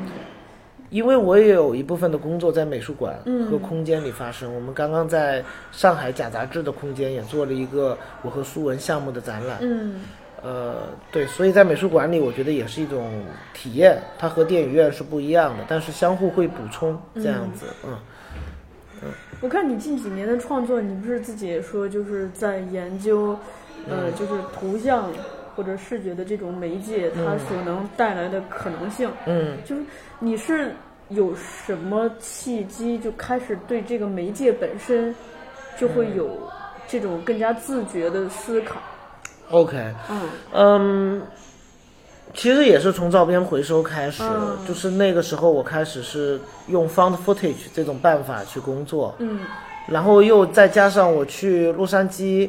因为我也有一部分的工作在美术馆嗯和空间里发生。我们刚刚在上海假杂志的空间也做了一个我和苏文项目的展览。嗯呃，对，所以在美术馆里，我觉得也是一种体验，它和电影院是不一样的，但是相互会补充这样子。嗯我看你近几年的创作，你不是自己也说，就是在研究，呃，就是图像或者视觉的这种媒介，它所能带来的可能性。嗯。就是你是有什么契机就开始对这个媒介本身就会有这种更加自觉的思考？，OK，嗯。嗯，其实也是从照片回收开始，嗯就是那个时候我开始是用 found footage 这种办法去工作。嗯然后又再加上我去洛杉矶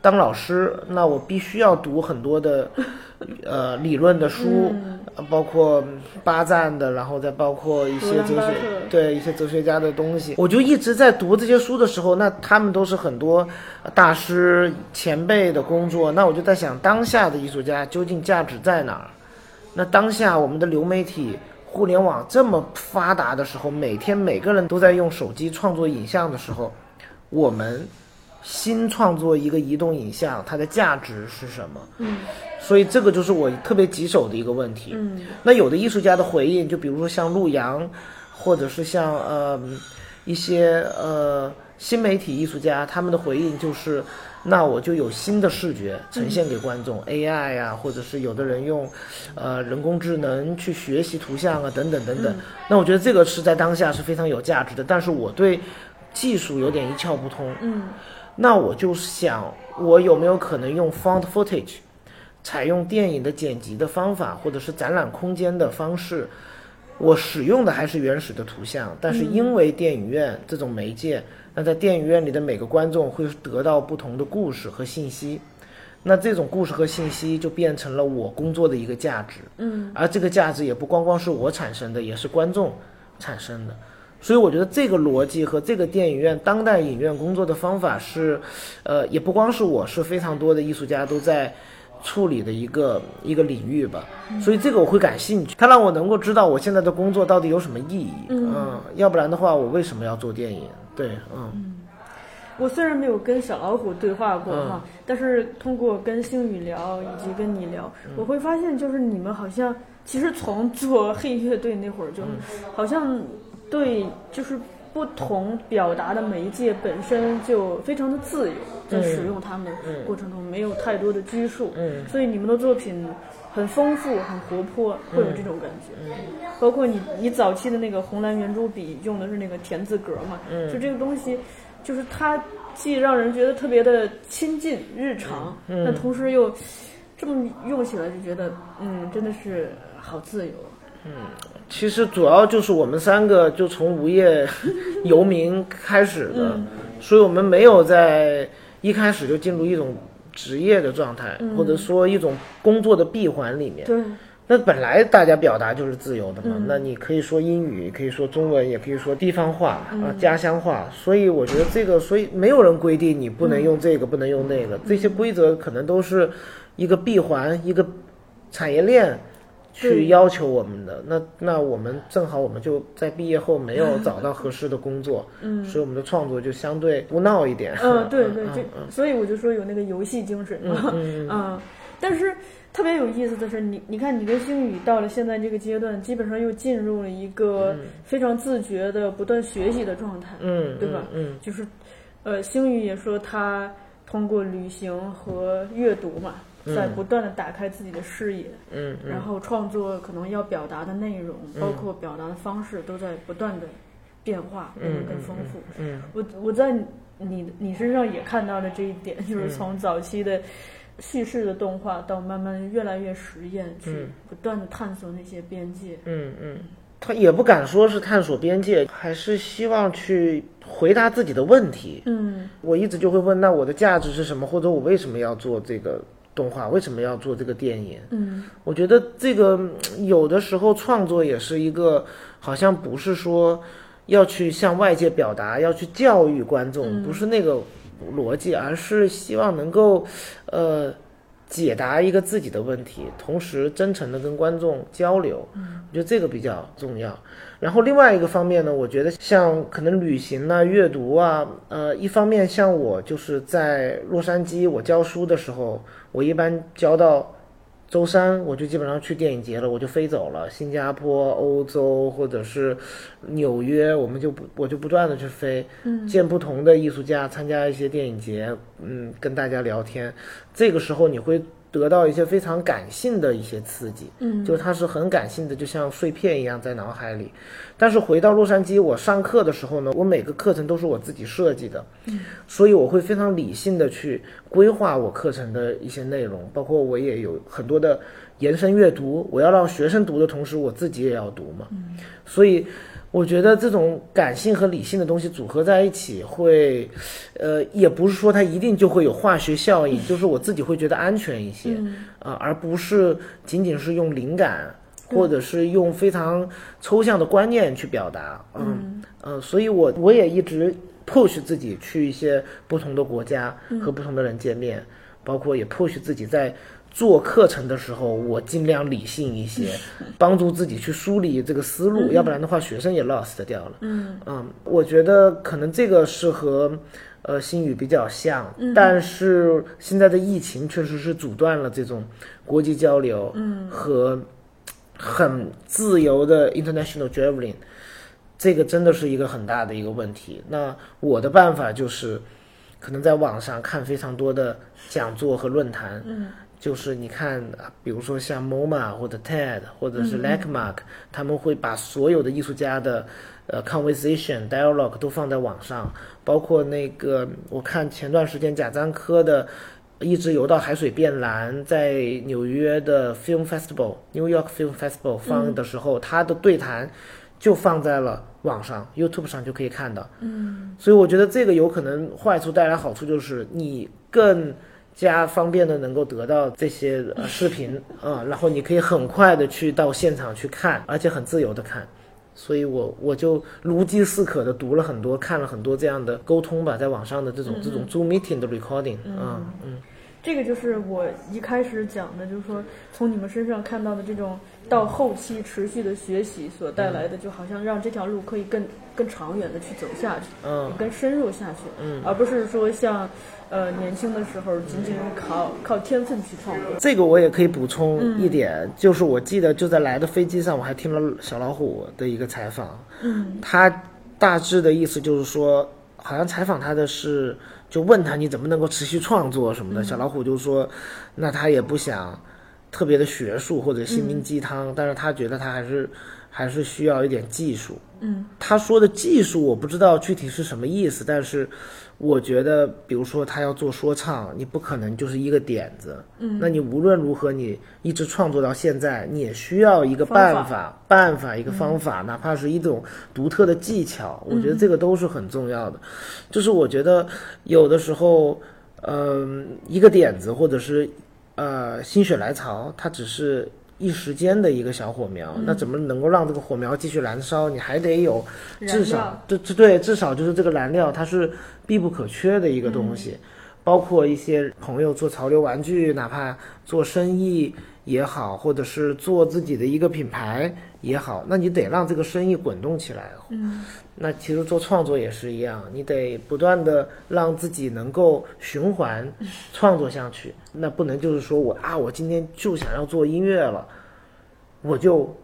当老师，那我必须要读很多的 呃理论的书，呃包括巴赞的，然后再包括一些哲学对一些哲学家的东西。我就一直在读这些书的时候，那他们都是很多大师前辈的工作，那我就在想，当下的艺术家究竟价值在哪儿？那当下我们的流媒体、互联网这么发达的时候，每天每个人都在用手机创作影像的时候，我们新创作一个移动影像，它的价值是什么？嗯所以这个就是我特别棘手的一个问题。嗯那有的艺术家的回应，就比如说像陆阳，或者是像呃一些呃新媒体艺术家，他们的回应就是，那我就有新的视觉呈现给观众、a i 呀、或者是有的人用呃人工智能去学习图像啊，等等等等。那我觉得这个是在当下是非常有价值的，但是我对技术有点一窍不通。嗯那我就想，我有没有可能用 found footage，采用电影的剪辑的方法，或者是展览空间的方式，我使用的还是原始的图像，但是因为电影院这种媒介，那在电影院里的每个观众会得到不同的故事和信息，那这种故事和信息就变成了我工作的一个价值。嗯而这个价值也不光光是我产生的，也是观众产生的。所以我觉得这个逻辑和这个电影院、当代影院工作的方法是，呃，也不光是我，是非常多的艺术家都在处理的一个一个领域吧。所以这个我会感兴趣，它让我能够知道我现在的工作到底有什么意义。嗯，要不然的话，我为什么要做电影？对，嗯。我虽然没有跟小老虎对话过嗯。哈，但是通过跟星宇聊以及跟你聊，嗯。我会发现就是你们好像其实从做黑乐队那会儿就，嗯。好像对就是不同表达的媒介本身就非常的自由，在使用它们过程中没有太多的拘束，嗯。所以你们的作品很丰富、很活泼，会有这种感觉。包括你你早期的那个红蓝圆珠笔用的是那个田字格嘛，就这个东西，就是它既让人觉得特别的亲近日常，但同时又这么用起来就觉得，嗯，真的是好自由。其实主要就是我们三个就从无业 游民开始的，所以我们没有在一开始就进入一种职业的状态，或者说一种工作的闭环里面。对，那本来大家表达就是自由的嘛，嗯那你可以说英语，也可以说中文，也可以说地方话啊、家乡话。所以我觉得这个，所以没有人规定你不能用这个，不能用那个，这些规则可能都是一个闭环，一个产业链。去要求我们的，那那我们正好我们就在毕业后没有找到合适的工作，嗯。所以我们的创作就相对不闹一点。嗯，对对，嗯这所以我就说有那个游戏精神嗯嘛，嗯。嗯，但是特别有意思的是，你你看，你跟星宇到了现在这个阶段，基本上又进入了一个非常自觉的不断学习的状态，嗯，对吧？嗯。就是，呃，星宇也说他通过旅行和阅读嘛，在不断的打开自己的视野，嗯嗯然后创作可能要表达的内容，嗯包括表达的方式，都在不断的变化，变得更丰富。嗯我我在你你身上也看到了这一点，就是从早期的叙事的动画到慢慢越来越实验，去嗯不断的探索那些边界。嗯嗯，他也不敢说是探索边界，还是希望去回答自己的问题。嗯我一直就会问，那我的价值是什么？或者我为什么要做这个动画？为什么要做这个电影？嗯我觉得这个嗯有的时候创作也是一个，好像不是说要去向外界表达，要去教育观众，不是那个逻辑，而是希望能够，呃，解答一个自己的问题，同时真诚的跟观众交流。嗯我觉得这个比较重要。然后另外一个方面呢，我觉得像可能旅行啊、阅读啊，呃，一方面像我就是在洛杉矶，我教书的时候，我一般交到周三，我就基本上去电影节了，我就飞走了。新加坡、欧洲或者是纽约，我们就不我就不断的去飞，见不同的艺术家，参加一些电影节，嗯，跟大家聊天。这个时候你会得到一些非常感性的一些刺激，嗯就是它是很感性的，就像碎片一样在脑海里。但是回到洛杉矶，我上课的时候呢，我每个课程都是我自己设计的，嗯所以我会非常理性的去规划我课程的一些内容，包括我也有很多的延伸阅读，我要让学生读的同时，我自己也要读嘛，所以。我觉得这种感性和理性的东西组合在一起会，呃，也不是说它一定就会有化学效应，就是我自己会觉得安全一些，啊、而不是仅仅是用灵感或者是用非常抽象的观念去表达，嗯，呃，所以我我也一直 push 自己去一些不同的国家和不同的人见面，包括也 push 自己在做课程的时候，我尽量理性一些，帮助自己去梳理这个思路，要不然的话学生也 lost 掉了。嗯我觉得可能这个是和呃新语比较像，但是现在的疫情确实是阻断了这种国际交流，嗯，和很自由的 international traveling，这个真的是一个很大的一个问题。那我的办法就是，可能在网上看非常多的讲座和论坛，嗯就是你看，啊比如说像 MoMA 或者 TED 或者是 LACMA，、他们会把所有的艺术家的呃 conversation dialogue 都放在网上，包括那个我看前段时间贾樟柯的。一直游到海水变蓝，在纽约的 Film Festival（New York Film Festival） 放的时候，他的对谈就放在了网上，YouTube 上就可以看到。嗯所以我觉得这个有可能坏处带来好处就是你更加方便的能够得到这些呃视频啊、然后你可以很快的去到现场去看，而且很自由的看。所以我我就如饥似渴的读了很多，看了很多这样的沟通吧，在网上的这种、这种 Zoom meeting 的 recording 啊，嗯。这个就是我一开始讲的，就是说从你们身上看到的这种到后期持续的学习所带来的，就好像让这条路可以更更长远的去走下去，嗯。更深入下去，嗯。而不是说像呃年轻的时候仅仅是靠靠天分去创作。这个我也可以补充一点，就是我记得就在来的飞机上，我还听了小老虎的一个采访，嗯。他大致的意思就是说，好像采访他的是，就问他你怎么能够持续创作什么的，小老虎就说，那他也不想特别的学术或者心灵鸡汤，但是他觉得他还是还是需要一点技术。嗯。他说的技术我不知道具体是什么意思，但是我觉得，比如说他要做说唱，你不可能就是一个点子，嗯，那你无论如何你一直创作到现在，你也需要一个办法、办法一个方法，哪怕是一种独特的技巧，我觉得这个都是很重要的。就是我觉得有的时候，嗯、一个点子或者是呃心血来潮，它只是一时间的一个小火苗，那怎么能够让这个火苗继续燃烧？你还得有至少这这对至少就是这个燃料，它是必不可缺的一个东西。包括一些朋友做潮流玩具，哪怕做生意也好，或者是做自己的一个品牌也好，那你得让这个生意滚动起来。嗯，那其实做创作也是一样，你得不断的让自己能够循环创作下去。那不能就是说我啊，我今天就想要做音乐了，我就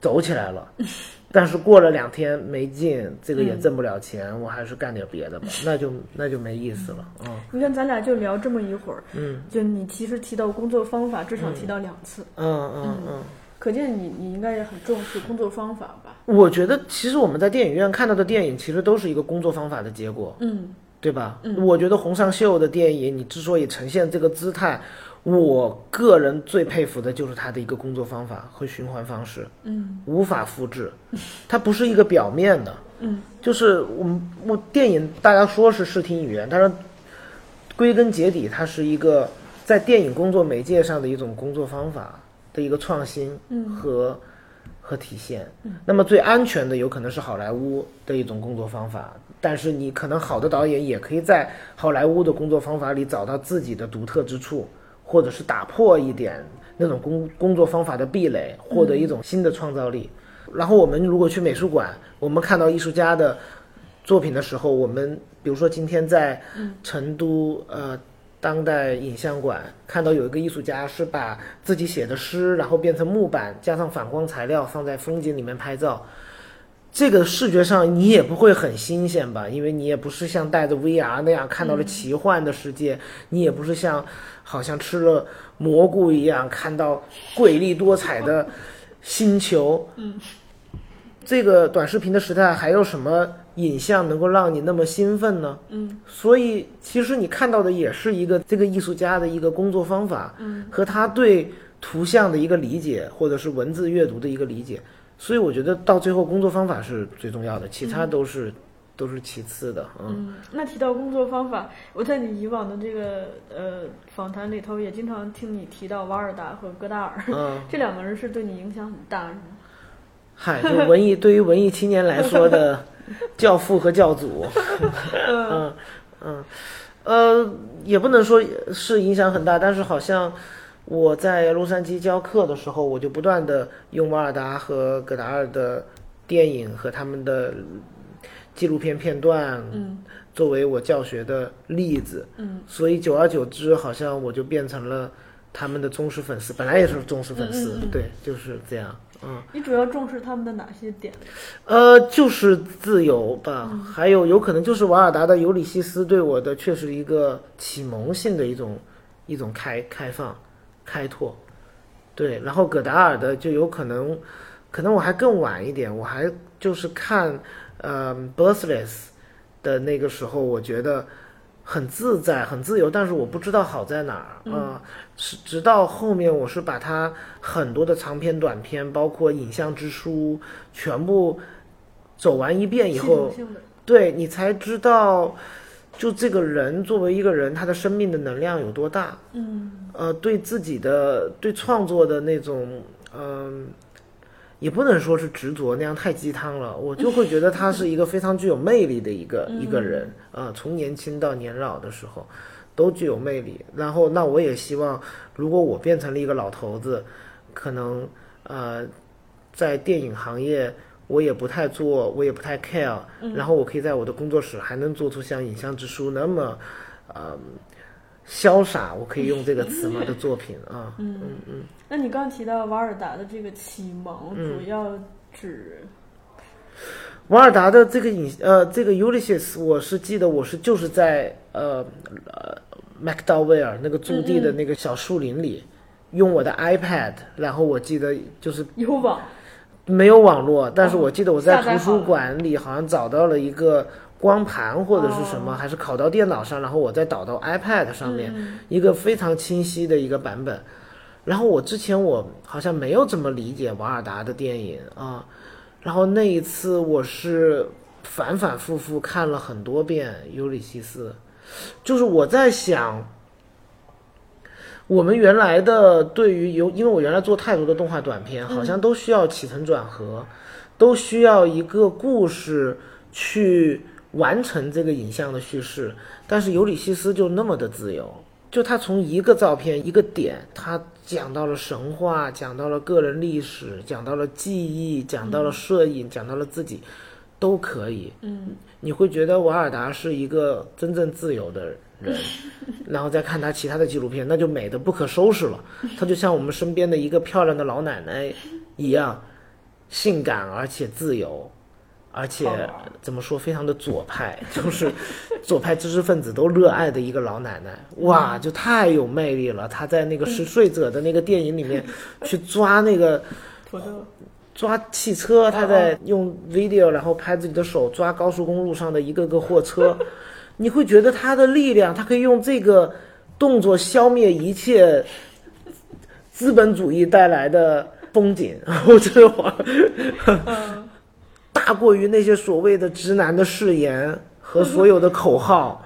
走起来了。但是过了两天没劲，这个也挣不了钱，我还是干点别的吧，那就那就没意思了啊。你看，咱俩就聊这么一会儿，嗯，就你其实提到工作方法，至少提到两次，嗯嗯嗯，可见你你应该也很重视工作方法吧？我觉得其实我们在电影院看到的电影，其实都是一个工作方法的结果，嗯，对吧？嗯我觉得洪尚秀的电影，你之所以呈现这个姿态。我个人最佩服的就是他的一个工作方法和循环方式，嗯，无法复制，它不是一个表面的，嗯，就是我们我电影大家说是视听语言，但是归根结底它是一个在电影工作媒介上的一种工作方法的一个创新和和体现。那么最安全的有可能是好莱坞的一种工作方法，但是你可能好的导演也可以在好莱坞的工作方法里找到自己的独特之处。或者是打破一点那种工工作方法的壁垒，获得一种新的创造力。然后我们如果去美术馆，我们看到艺术家的作品的时候，我们比如说今天在成都呃当代影像馆看到有一个艺术家是把自己写的诗，然后变成木板，加上反光材料放在风景里面拍照。这个视觉上你也不会很新鲜吧？因为你也不是像带着 VR 那样看到了奇幻的世界，你也不是像好像吃了蘑菇一样看到瑰丽多彩的星球。嗯，这个短视频的时代还有什么影像能够让你那么兴奋呢？嗯，所以其实你看到的也是一个这个艺术家的一个工作方法，嗯，和他对图像的一个理解，或者是文字阅读的一个理解。所以我觉得到最后工作方法是最重要的，其他都是都是其次的。嗯，那提到工作方法，我在你以往的这个呃访谈里头也经常听你提到瓦尔达和戈达尔，嗯，这两个人是对你影响很大，是吗？嗨，就文艺对于文艺青年来说的 教父和教祖，嗯嗯呃，也不能说是影响很大，但是好像。我在洛杉矶教课的时候，我就不断的用瓦尔达和戈达尔的电影和他们的纪录片片段，嗯，作为我教学的例子，嗯，所以久而久之，好像我就变成了他们的忠实粉丝。本来也是忠实粉丝，对，就是这样。嗯，你主要重视他们的哪些点？呃，就是自由吧，还有有可能就是瓦尔达的《尤里西斯》对我的确实一个启蒙性的一种一种开开放。开拓，对，然后葛达尔的就有可能，可能我还更晚一点，我还就是看，呃，Birthless 的那个时候，我觉得很自在，很自由，但是我不知道好在哪儿啊。是直到后面，我是把他很多的长篇、短篇，包括影像之书，全部走完一遍以后，对你才知道。就这个人作为一个人，他的生命的能量有多大？嗯，呃，对自己的对创作的那种，嗯，也不能说是执着，那样太鸡汤了。我就会觉得他是一个非常具有魅力的一个一个人啊，从年轻到年老的时候都具有魅力。然后，那我也希望，如果我变成了一个老头子，可能呃，在电影行业。我也不太做，我也不太 care，然后我可以在我的工作室还能做出像《影像之书》那么，呃，潇洒，我可以用这个词吗？的作品啊，嗯嗯嗯。那你刚提到瓦尔达的这个启蒙，主要指瓦尔达的这个影呃这个 Ulysses，我是记得我是就是在呃呃 MacDowell 那个驻地的那个小树林里，用我的 iPad，然后我记得就是有网。没有网络，但是我记得我在图书馆里好像找到了一个光盘或者是什么，还是拷到电脑上，然后我再导到 iPad 上面，一个非常清晰的一个版本。然后我之前我好像没有怎么理解瓦尔达的电影啊，然后那一次我是反反复复看了很多遍《尤里西斯》，就是我在想，我们原来的对于尤，因为我原来做太多的动画短片，好像都需要起承转合，都需要一个故事去完成这个影像的叙事。但是尤里西斯就那么的自由，就他从一个照片一个点，他讲到了神话，讲到了个人历史，讲到了记忆，讲到了摄影，讲到了自己，都可以。嗯，你会觉得瓦尔达是一个真正自由的人，然后再看他其他的纪录片，那就美的不可收拾了。他就像我们身边的一个漂亮的老奶奶一样，性感而且自由，而且怎么说，非常的左派，就是左派知识分子都热爱的一个老奶奶。哇，就太有魅力了！她在那个《嗜睡者》的那个电影里面去抓那个。抓汽车，他在用 video，然后拍自己的手抓高速公路上的一个个货车，你会觉得他的力量，他可以用这个动作消灭一切资本主义带来的风景，我觉得大过于那些所谓的直男的誓言和所有的口号。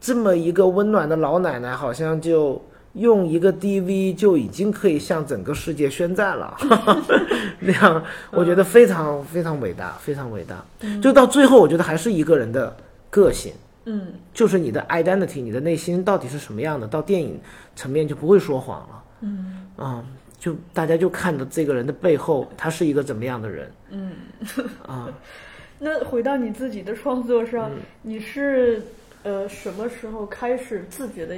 这么一个温暖的老奶奶，好像就。用一个 DV 就已经可以向整个世界宣战了，那样我觉得非常非常伟大，非常伟大。就到最后，我觉得还是一个人的个性，嗯，就是你的 identity，你的内心到底是什么样的，到电影层面就不会说谎了，嗯，啊，就大家就看到这个人的背后，他是一个怎么样的人，嗯，啊。那回到你自己的创作上，你是呃什么时候开始自觉的？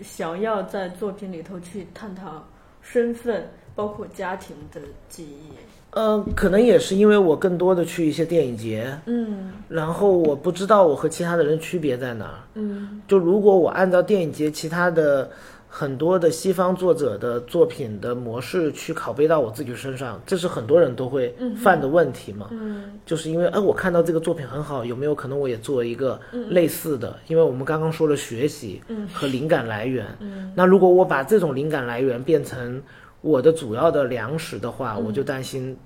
想要在作品里头去探讨身份，包括家庭的记忆。呃，可能也是因为我更多的去一些电影节，嗯，然后我不知道我和其他的人区别在哪儿，嗯，就如果我按照电影节其他的。很多的西方作者的作品的模式去拷贝到我自己身上，这是很多人都会犯的问题嘛。嗯，就是因为哎，我看到这个作品很好，有没有可能我也做一个类似的？因为我们刚刚说了学习和灵感来源。嗯，那如果我把这种灵感来源变成我的主要的粮食的话，我就担心，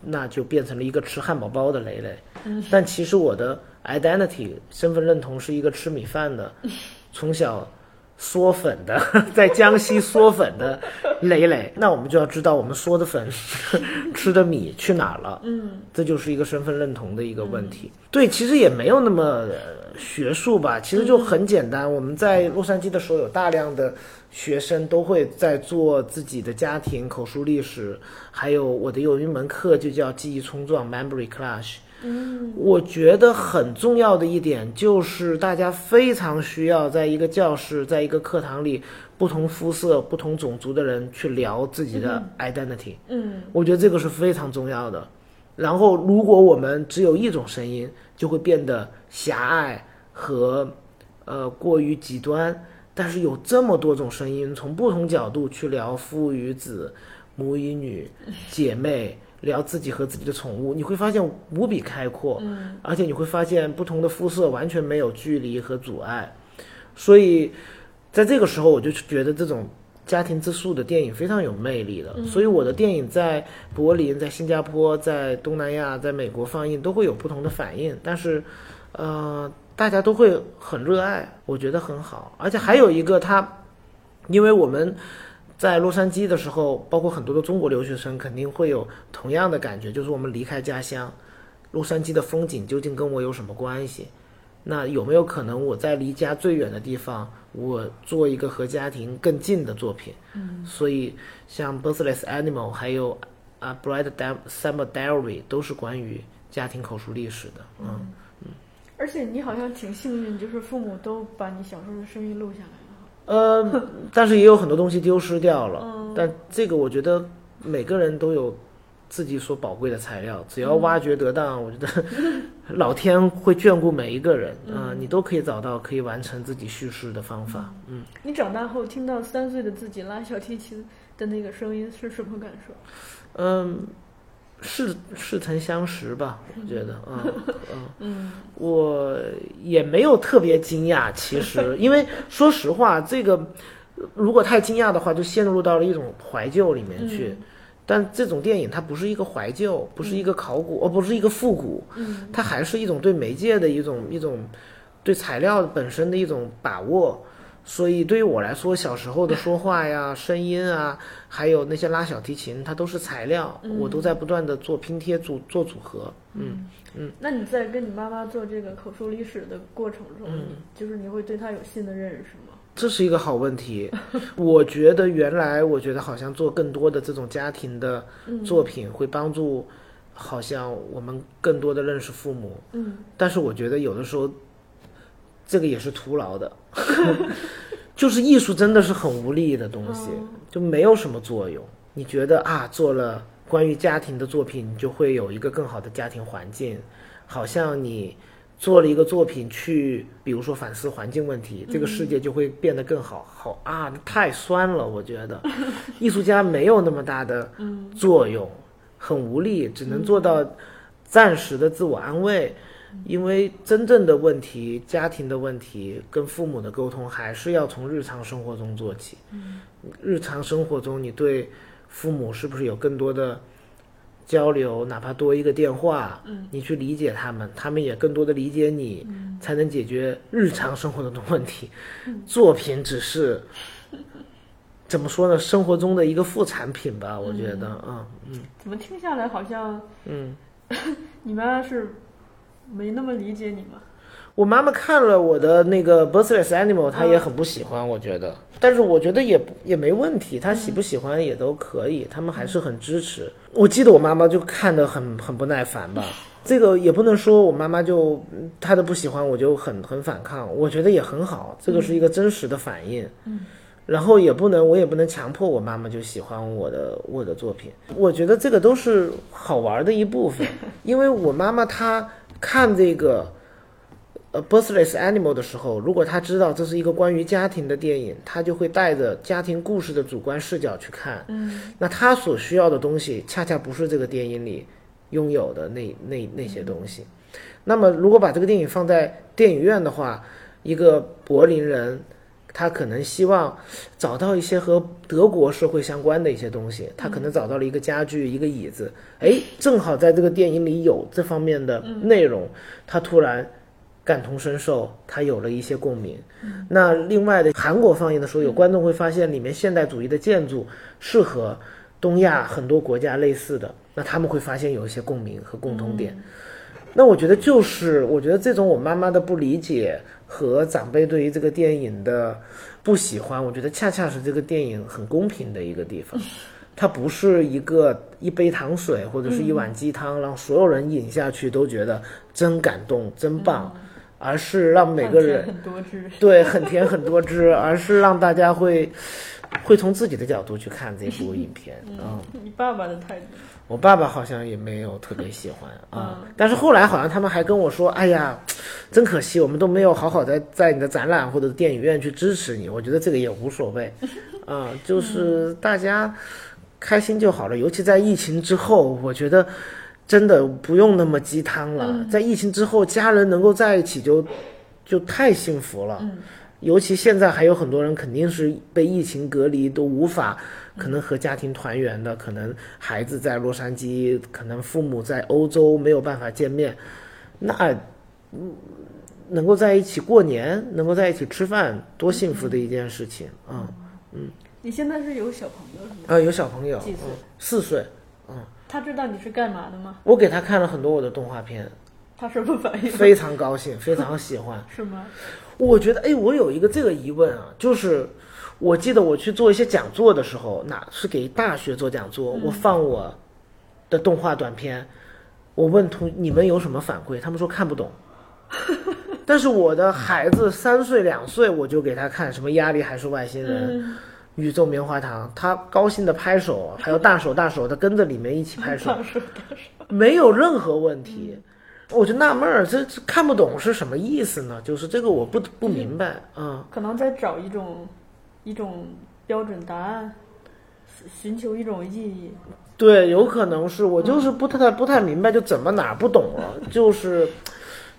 那就变成了一个吃汉堡包的蕾蕾。嗯，但其实我的 identity 身份认同是一个吃米饭的，从小。嗦粉的，在江西嗦粉的 磊磊，那我们就要知道我们嗦的粉、吃的米去哪了。嗯，这就是一个身份认同的一个问题。对，其实也没有那么学术吧，其实就很简单。我们在洛杉矶的时候，有大量的学生都会在做自己的家庭口述历史，还有我的有一门课就叫记忆冲撞 （Memory Clash）。嗯，我觉得很重要的一点就是，大家非常需要在一个教室，在一个课堂里，不同肤色、不同种族的人去聊自己的 identity。嗯，我觉得这个是非常重要的。然后，如果我们只有一种声音，就会变得狭隘和呃过于极端。但是有这么多种声音，从不同角度去聊父与子、母与女、姐妹。聊自己和自己的宠物，你会发现无比开阔，嗯，而且你会发现不同的肤色完全没有距离和阻碍，所以在这个时候，我就觉得这种家庭之树的电影非常有魅力的。所以我的电影在柏林、在新加坡、在东南亚、在美国放映都会有不同的反应，但是，呃，大家都会很热爱，我觉得很好。而且还有一个，它，因为我们。在洛杉矶的时候，包括很多的中国留学生肯定会有同样的感觉，就是我们离开家乡，洛杉矶的风景究竟跟我有什么关系？那有没有可能我在离家最远的地方，我做一个和家庭更近的作品？嗯，所以像《Birthless Animal》还有《A Bright Summer Diary》都是关于家庭口述历史的。嗯嗯，而且你好像挺幸运，就是父母都把你小时候的声音录下来。呃，但是也有很多东西丢失掉了。但这个我觉得每个人都有自己所宝贵的材料，只要挖掘得当，我觉得 老天会眷顾每一个人啊，你都可以找到可以完成自己叙事的方法。嗯，你长大后听到三岁的自己拉小提琴的那个声音是什么感受？嗯。似似曾相识吧，我觉得，嗯嗯嗯，我也没有特别惊讶，其实，因为说实话，这个如果太惊讶的话，就陷入到了一种怀旧里面去。但这种电影它不是一个怀旧，不是一个考古，哦，不是一个复古，嗯，它还是一种对媒介的一种一种对材料本身的一种把握。所以对于我来说，小时候的说话呀、声音啊，还有那些拉小提琴，它都是材料，我都在不断的做拼贴、组做组合。嗯嗯，那你在跟你妈妈做这个口述历史的过程中，嗯你就是你会对她有新的认识吗？这是一个好问题。我觉得原来我觉得好像做更多的这种家庭的作品会帮助，好像我们更多的认识父母。嗯，但是我觉得有的时候，这个也是徒劳的，就是艺术真的是很无力的东西，就没有什么作用。你觉得啊，做了关于家庭的作品，你就会有一个更好的家庭环境，好像你做了一个作品去，比如说反思环境问题，这个世界就会变得更好。好啊，太酸了，我觉得 艺术家没有那么大的作用，很无力，只能做到暂时的自我安慰。因为真正的问题，家庭的问题，跟父母的沟通，还是要从日常生活中做起。日常生活中，你对父母是不是有更多的交流？哪怕多一个电话，你去理解他们，他们也更多的理解你，才能解决日常生活中的问题。作品只是怎么说呢？生活中的一个副产品吧，我觉得，嗯嗯怎么听下来好像嗯。你妈是没那么理解你吗？我妈妈看了我的那个《Birthless Animal》，她也很不喜欢，我觉得。但是我觉得也也没问题，她喜不喜欢也都可以，他们还是很支持。我记得我妈妈就看得很很不耐烦吧，这个也不能说我妈妈就嗯她的不喜欢我就很很反抗，我觉得也很好，这个是一个真实的反应。嗯。然后也不能，我也不能强迫我妈妈就喜欢我的我的作品。我觉得这个都是好玩的一部分，因为我妈妈她看这个呃《Birthless Animal》的时候，如果他知道这是一个关于家庭的电影，他就会带着家庭故事的主观视角去看。嗯，那他所需要的东西，恰恰不是这个电影里拥有的那那那些东西。那么，如果把这个电影放在电影院的话，一个柏林人。他可能希望找到一些和德国社会相关的一些东西，他可能找到了一个家具、一个椅子，哎，正好在这个电影里有这方面的内容，他突然感同身受，他有了一些共鸣。那另外的韩国放映的时候，有观众会发现里面现代主义的建筑是和东亚很多国家类似的，那他们会发现有一些共鸣和共同点。那我觉得就是，我觉得这种我妈妈的不理解和长辈对于这个电影的不喜欢，我觉得恰恰是这个电影很公平的一个地方。它不是一个一杯糖水或者是一碗鸡汤，让所有人饮下去都觉得真感动、真棒，而是让每个人很多汁。对很甜很多汁，而是让大家会会从自己的角度去看这部影片。嗯，你爸爸的态度，我爸爸好像也没有特别喜欢啊，但是后来好像他们还跟我说：“哎呀，真可惜，我们都没有好好在在你的展览或者电影院去支持你。”我觉得这个也无所谓，啊，就是大家开心就好了。尤其在疫情之后，我觉得真的不用那么鸡汤了。在疫情之后，家人能够在一起就就太幸福了。尤其现在还有很多人肯定是被疫情隔离，都无法可能和家庭团圆的，可能孩子在洛杉矶，可能父母在欧洲没有办法见面，那嗯能够在一起过年，能够在一起吃饭，多幸福的一件事情啊！嗯你现在是有小朋友是吗？啊，有小朋友，几岁嗯四岁，他知道你是干嘛的吗？我给他看了很多我的动画片，他什么反应？非常高兴，非常喜欢。是吗？我觉得，哎，我有一个这个疑问啊，就是我记得我去做一些讲座的时候，哪是给大学做讲座，我放我的动画短片，我问同你们有什么反馈，他们说看不懂。但是我的孩子三岁两岁，我就给他看什么压力还是外星人、宇宙棉花糖，他高兴的拍手，还有大手大手的跟着里面一起拍手，大手大手。没有任何问题。我就纳闷儿，这这看不懂是什么意思呢？就是这个我不不明白。啊、可能在找一种一种标准答案，寻求一种意义。对，有可能是我就是不太不太明白，就怎么哪儿不懂了，就是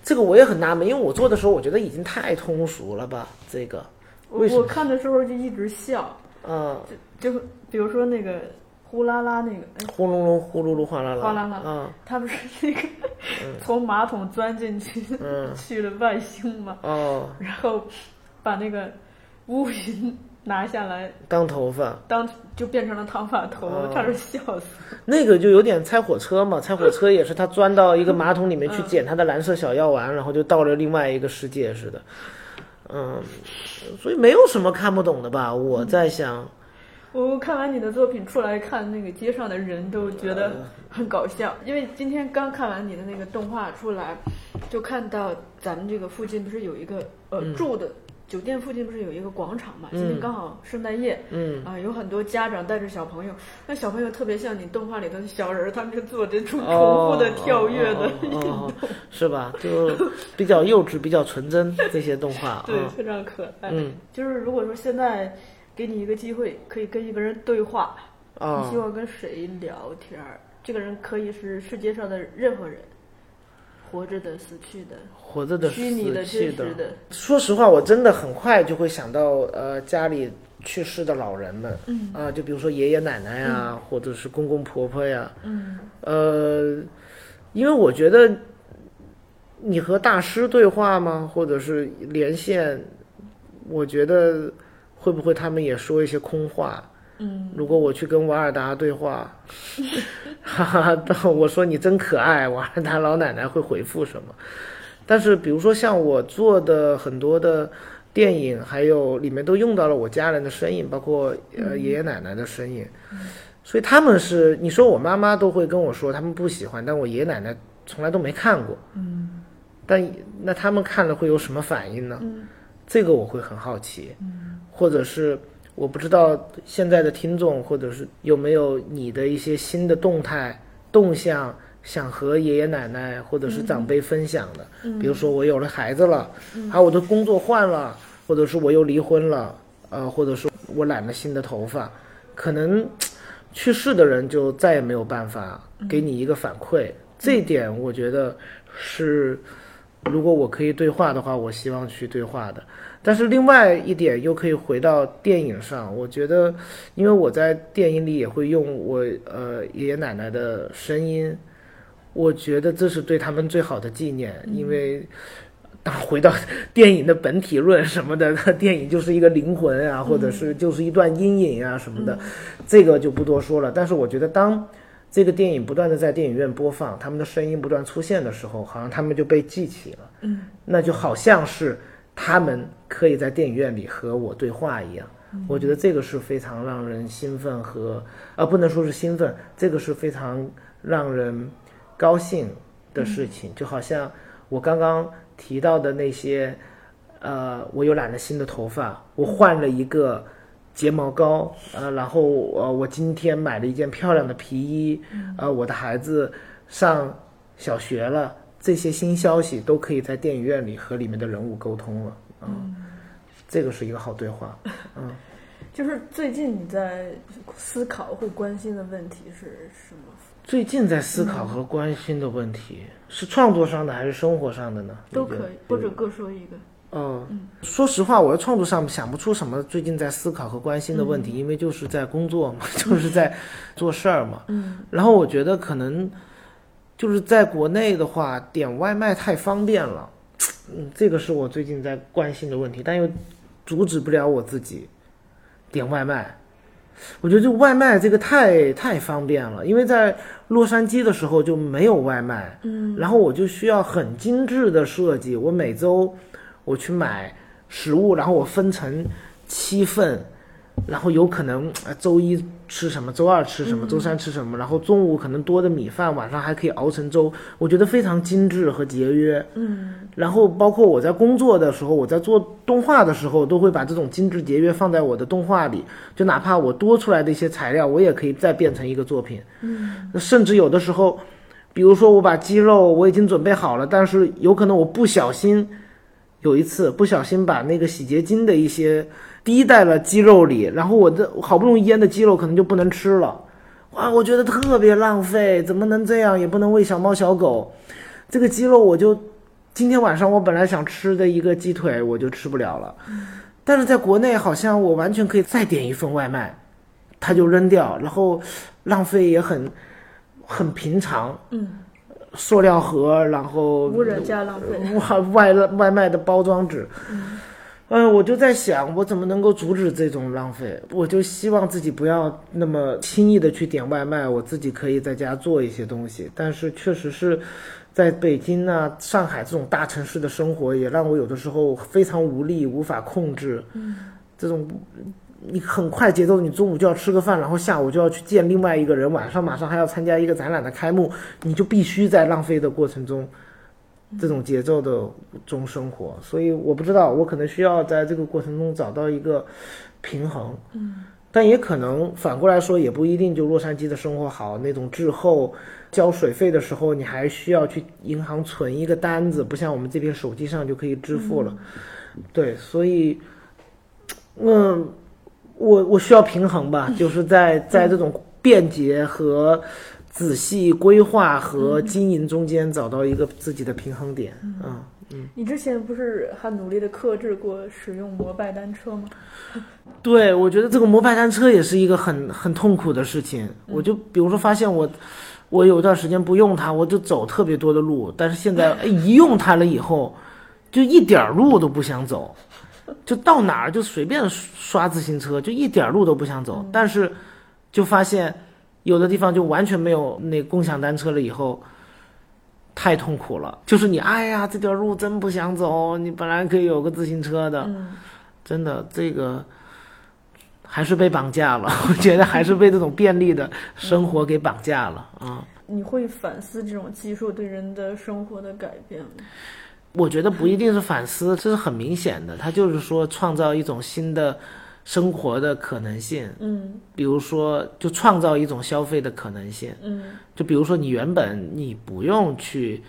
这个我也很纳闷，因为我做的时候我觉得已经太通俗了吧，这个。我看的时候就一直笑，嗯，就比如说那个呼啦啦那个，哎，呼隆隆呼噜噜哗啦啦，哗啦啦嗯他不是 那个从马桶钻进去、嗯去了外星嘛，哦然后把那个乌云拿下来当头发，当就变成了烫发头，哦差点笑死。那个就有点拆火车嘛，拆火车也是他钻到一个马桶里面去捡他的蓝色小药丸，然后就到了另外一个世界似的。嗯，所以没有什么看不懂的吧？我在想，我看完你的作品出来看那个街上的人都觉得很搞笑，因为今天刚看完你的那个动画出来，就看到咱们这个附近不是有一个呃、住的酒店附近不是有一个广场嘛？今天刚好圣诞夜，嗯啊、有很多家长带着小朋友，那小朋友特别像你动画里头的小人儿，他们就做这种重哦复的跳跃的哦运动，哦哦是吧？就比较幼稚，比较纯真这些动画 对，啊，非常可爱。嗯就是如果说现在给你一个机会，可以跟一个人对话，啊你希望跟谁聊天儿？这个人可以是世界上的任何人，活着的、死去的、活着的、虚拟的、死去的真实。的。说实话，我真的很快就会想到呃家里去世的老人们，嗯啊、就比如说爷爷奶奶呀，或者是公公婆婆呀，嗯呃，因为我觉得你和大师对话吗，或者是连线，我觉得会不会他们也说一些空话？嗯。如果我去跟瓦尔达对话，哈哈，我说你真可爱，瓦尔达老奶奶会回复什么？但是比如说像我做的很多的电影，还有里面都用到了我家人的身影，包括呃爷爷奶奶的身影，所以他们是你说我妈妈都会跟我说他们不喜欢，但我爷爷奶奶从来都没看过，嗯。但那他们看了会有什么反应呢？嗯。这个我会很好奇，嗯。或者是我不知道现在的听众，或者是有没有你的一些新的动态动向，想和爷爷奶奶或者是长辈分享的，嗯。比如说我有了孩子了，还有我的工作换了，或者是我又离婚了，呃，或者是我染了新的头发，可能去世的人就再也没有办法给你一个反馈，这一点我觉得是。如果我可以对话的话，我希望去对话的。但是另外一点又可以回到电影上，我觉得，因为我在电影里也会用我呃爷爷奶奶的声音，我觉得这是对他们最好的纪念。因为当回到电影的本体论什么的，电影就是一个灵魂啊，或者是就是一段阴影啊什么的，这个就不多说了。但是我觉得当这个电影不断的在电影院播放，他们的声音不断出现的时候，好像他们就被记起了。嗯，那就好像是他们可以在电影院里和我对话一样。我觉得这个是非常让人兴奋和，呃，不能说是兴奋，这个是非常让人高兴的事情。就好像我刚刚提到的那些，呃，我又染了新的头发，我换了一个睫毛膏，呃，然后呃，我今天买了一件漂亮的皮衣，呃，我的孩子上小学了，这些新消息都可以在电影院里和里面的人物沟通了，嗯，这个是一个好对话，嗯。就是最近你在思考或关心的问题是什么？最近在思考和关心的问题、是创作上的还是生活上的呢？都可以，或者各说一个。嗯，说实话，我在创作上想不出什么最近在思考和关心的问题，因为就是在工作嘛，就是在做事儿嘛。嗯然后我觉得可能就是在国内的话，点外卖太方便了，嗯，这个是我最近在关心的问题，但又阻止不了我自己点外卖。我觉得这个外卖这个太太方便了，因为在洛杉矶的时候就没有外卖，嗯然后我就需要很精致的设计。我每周我去买食物，然后我分成七份，然后有可能呃周一吃什么，周二吃什么，周三吃什么，然后中午可能多的米饭，晚上还可以熬成粥。我觉得非常精致和节约。嗯然后包括我在工作的时候，我在做动画的时候，都会把这种精致节约放在我的动画里。就哪怕我多出来的一些材料，我也可以再变成一个作品。嗯甚至有的时候，比如说我把鸡肉我已经准备好了，但是有可能我不小心，有一次不小心把那个洗洁精的一些滴在了鸡肉里，然后我的好不容易腌的鸡肉可能就不能吃了。哇，我觉得特别浪费，怎么能这样？也不能喂小猫小狗。这个鸡肉我就今天晚上我本来想吃的一个鸡腿，我就吃不了了。但是在国内好像我完全可以再点一份外卖，它就扔掉，然后浪费也很很平常。嗯，塑料盒，然后无人加浪费。外外外卖的包装纸，嗯，我就在想，我怎么能够阻止这种浪费？我就希望自己不要那么轻易的去点外卖，我自己可以在家做一些东西。但是确实是，在北京啊、上海这种大城市的生活，也让我有的时候非常无力，无法控制。嗯，这种你很快节奏，你中午就要吃个饭，然后下午就要去见另外一个人，晚上马上还要参加一个展览的开幕，你就必须在浪费的过程中。这种节奏的中生活，所以我不知道，我可能需要在这个过程中找到一个平衡。嗯，但也可能反过来说，也不一定就洛杉矶的生活好。那种滞后交水费的时候，你还需要去银行存一个单子，不像我们这边手机上就可以支付了。对，所以，嗯，我我需要平衡吧，就是在在这种便捷和。仔细规划和经营中间找到一个自己的平衡点。嗯嗯，你之前不是还努力的克制过使用摩拜单车吗？对，我觉得这个摩拜单车也是一个很很痛苦的事情。我就比如说发现我，我有一段时间不用它，我就走特别多的路。但是现在 一用它了以后，就一点路都不想走，就到哪儿就随便刷自行车，就一点路都不想走。但是就发现。有的地方就完全没有那共享单车了，以后太痛苦了。就是你，哎呀，这条路真不想走。你本来可以有个自行车的，真的，这个还是被绑架了。我觉得还是被这种便利的生活给绑架了啊。你会反思这种技术对人的生活的改变吗？我觉得不一定是反思，这是很明显的。它就是说创造一种新的。生活的可能性，嗯，比如说，就创造一种消费的可能性，嗯，就比如说，你原本你不用去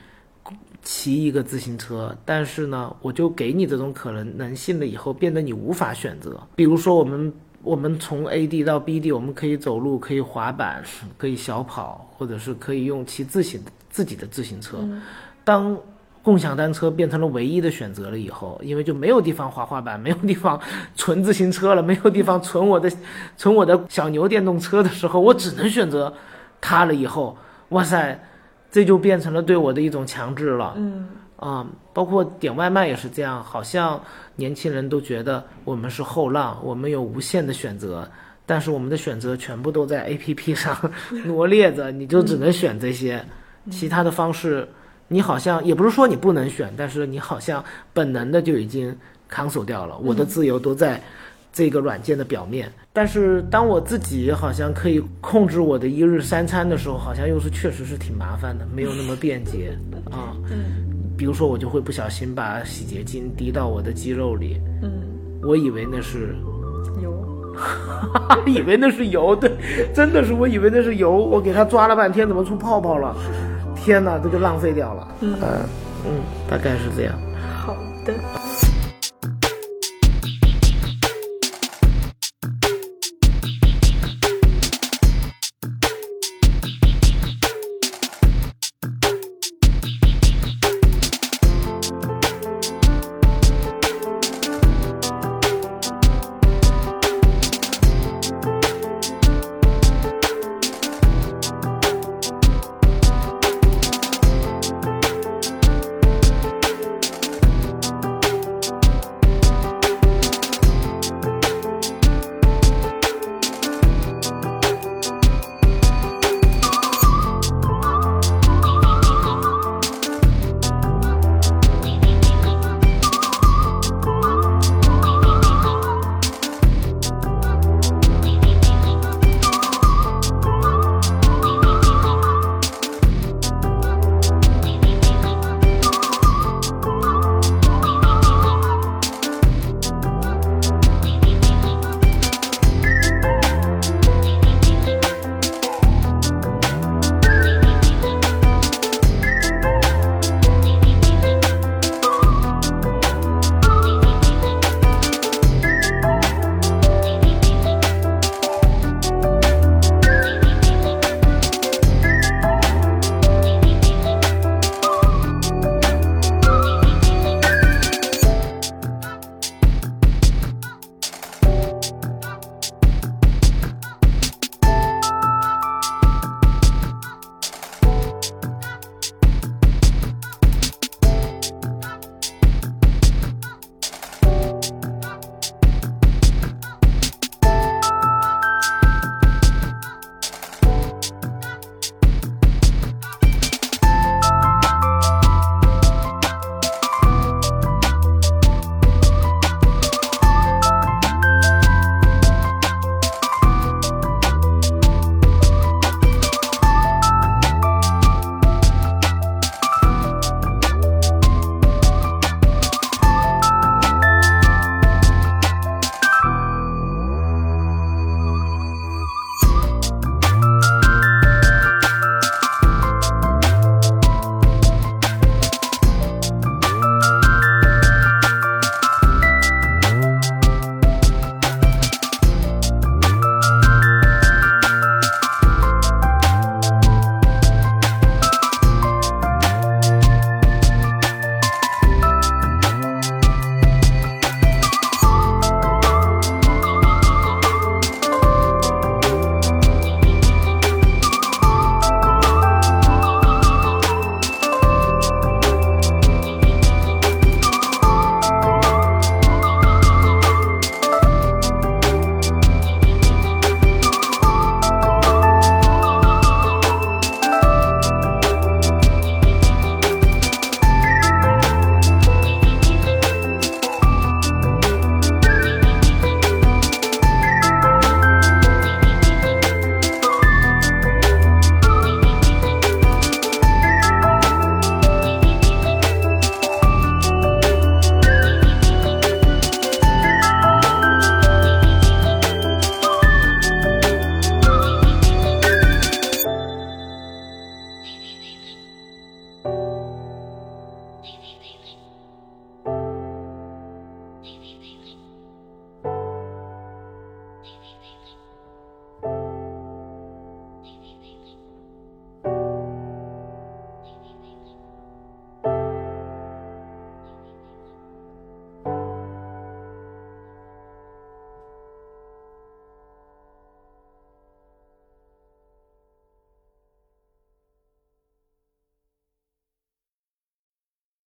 骑一个自行车，但是呢，我就给你这种可能能性了，以后变得你无法选择。比如说，我们我们从 A 地到 B 地，我们可以走路，可以滑板，可以小跑，或者是可以用骑自行自己的自行车。当共享单车变成了唯一的选择了以后，因为就没有地方滑滑板，没有地方 存自行车了，没有地方存我的存我的小牛电动车的时候，我只能选择它了。以后，哇塞，这就变成了对我的一种强制了。嗯啊，包括点外卖也是这样，好像年轻人都觉得我们是后浪，我们有无限的选择，但是我们的选择全部都在 APP 上 罗列着，你就只能选这些，其他的方式。你好像也不是说你不能选，但是你好像本能的就已经 cancel 掉了。我的自由都在这个软件的表面，但是当我自己好像可以控制我的一日三餐的时候，好像又是确实是挺麻烦的，没有那么便捷 啊。嗯，比如说我就会不小心把洗洁精滴到我的肌肉里，嗯，我以为那是油，以为那是油，对，真的是我以为那是油，我给它抓了半天，怎么出泡泡了？天哪，这就浪费掉了。嗯嗯，大概是这样。好的。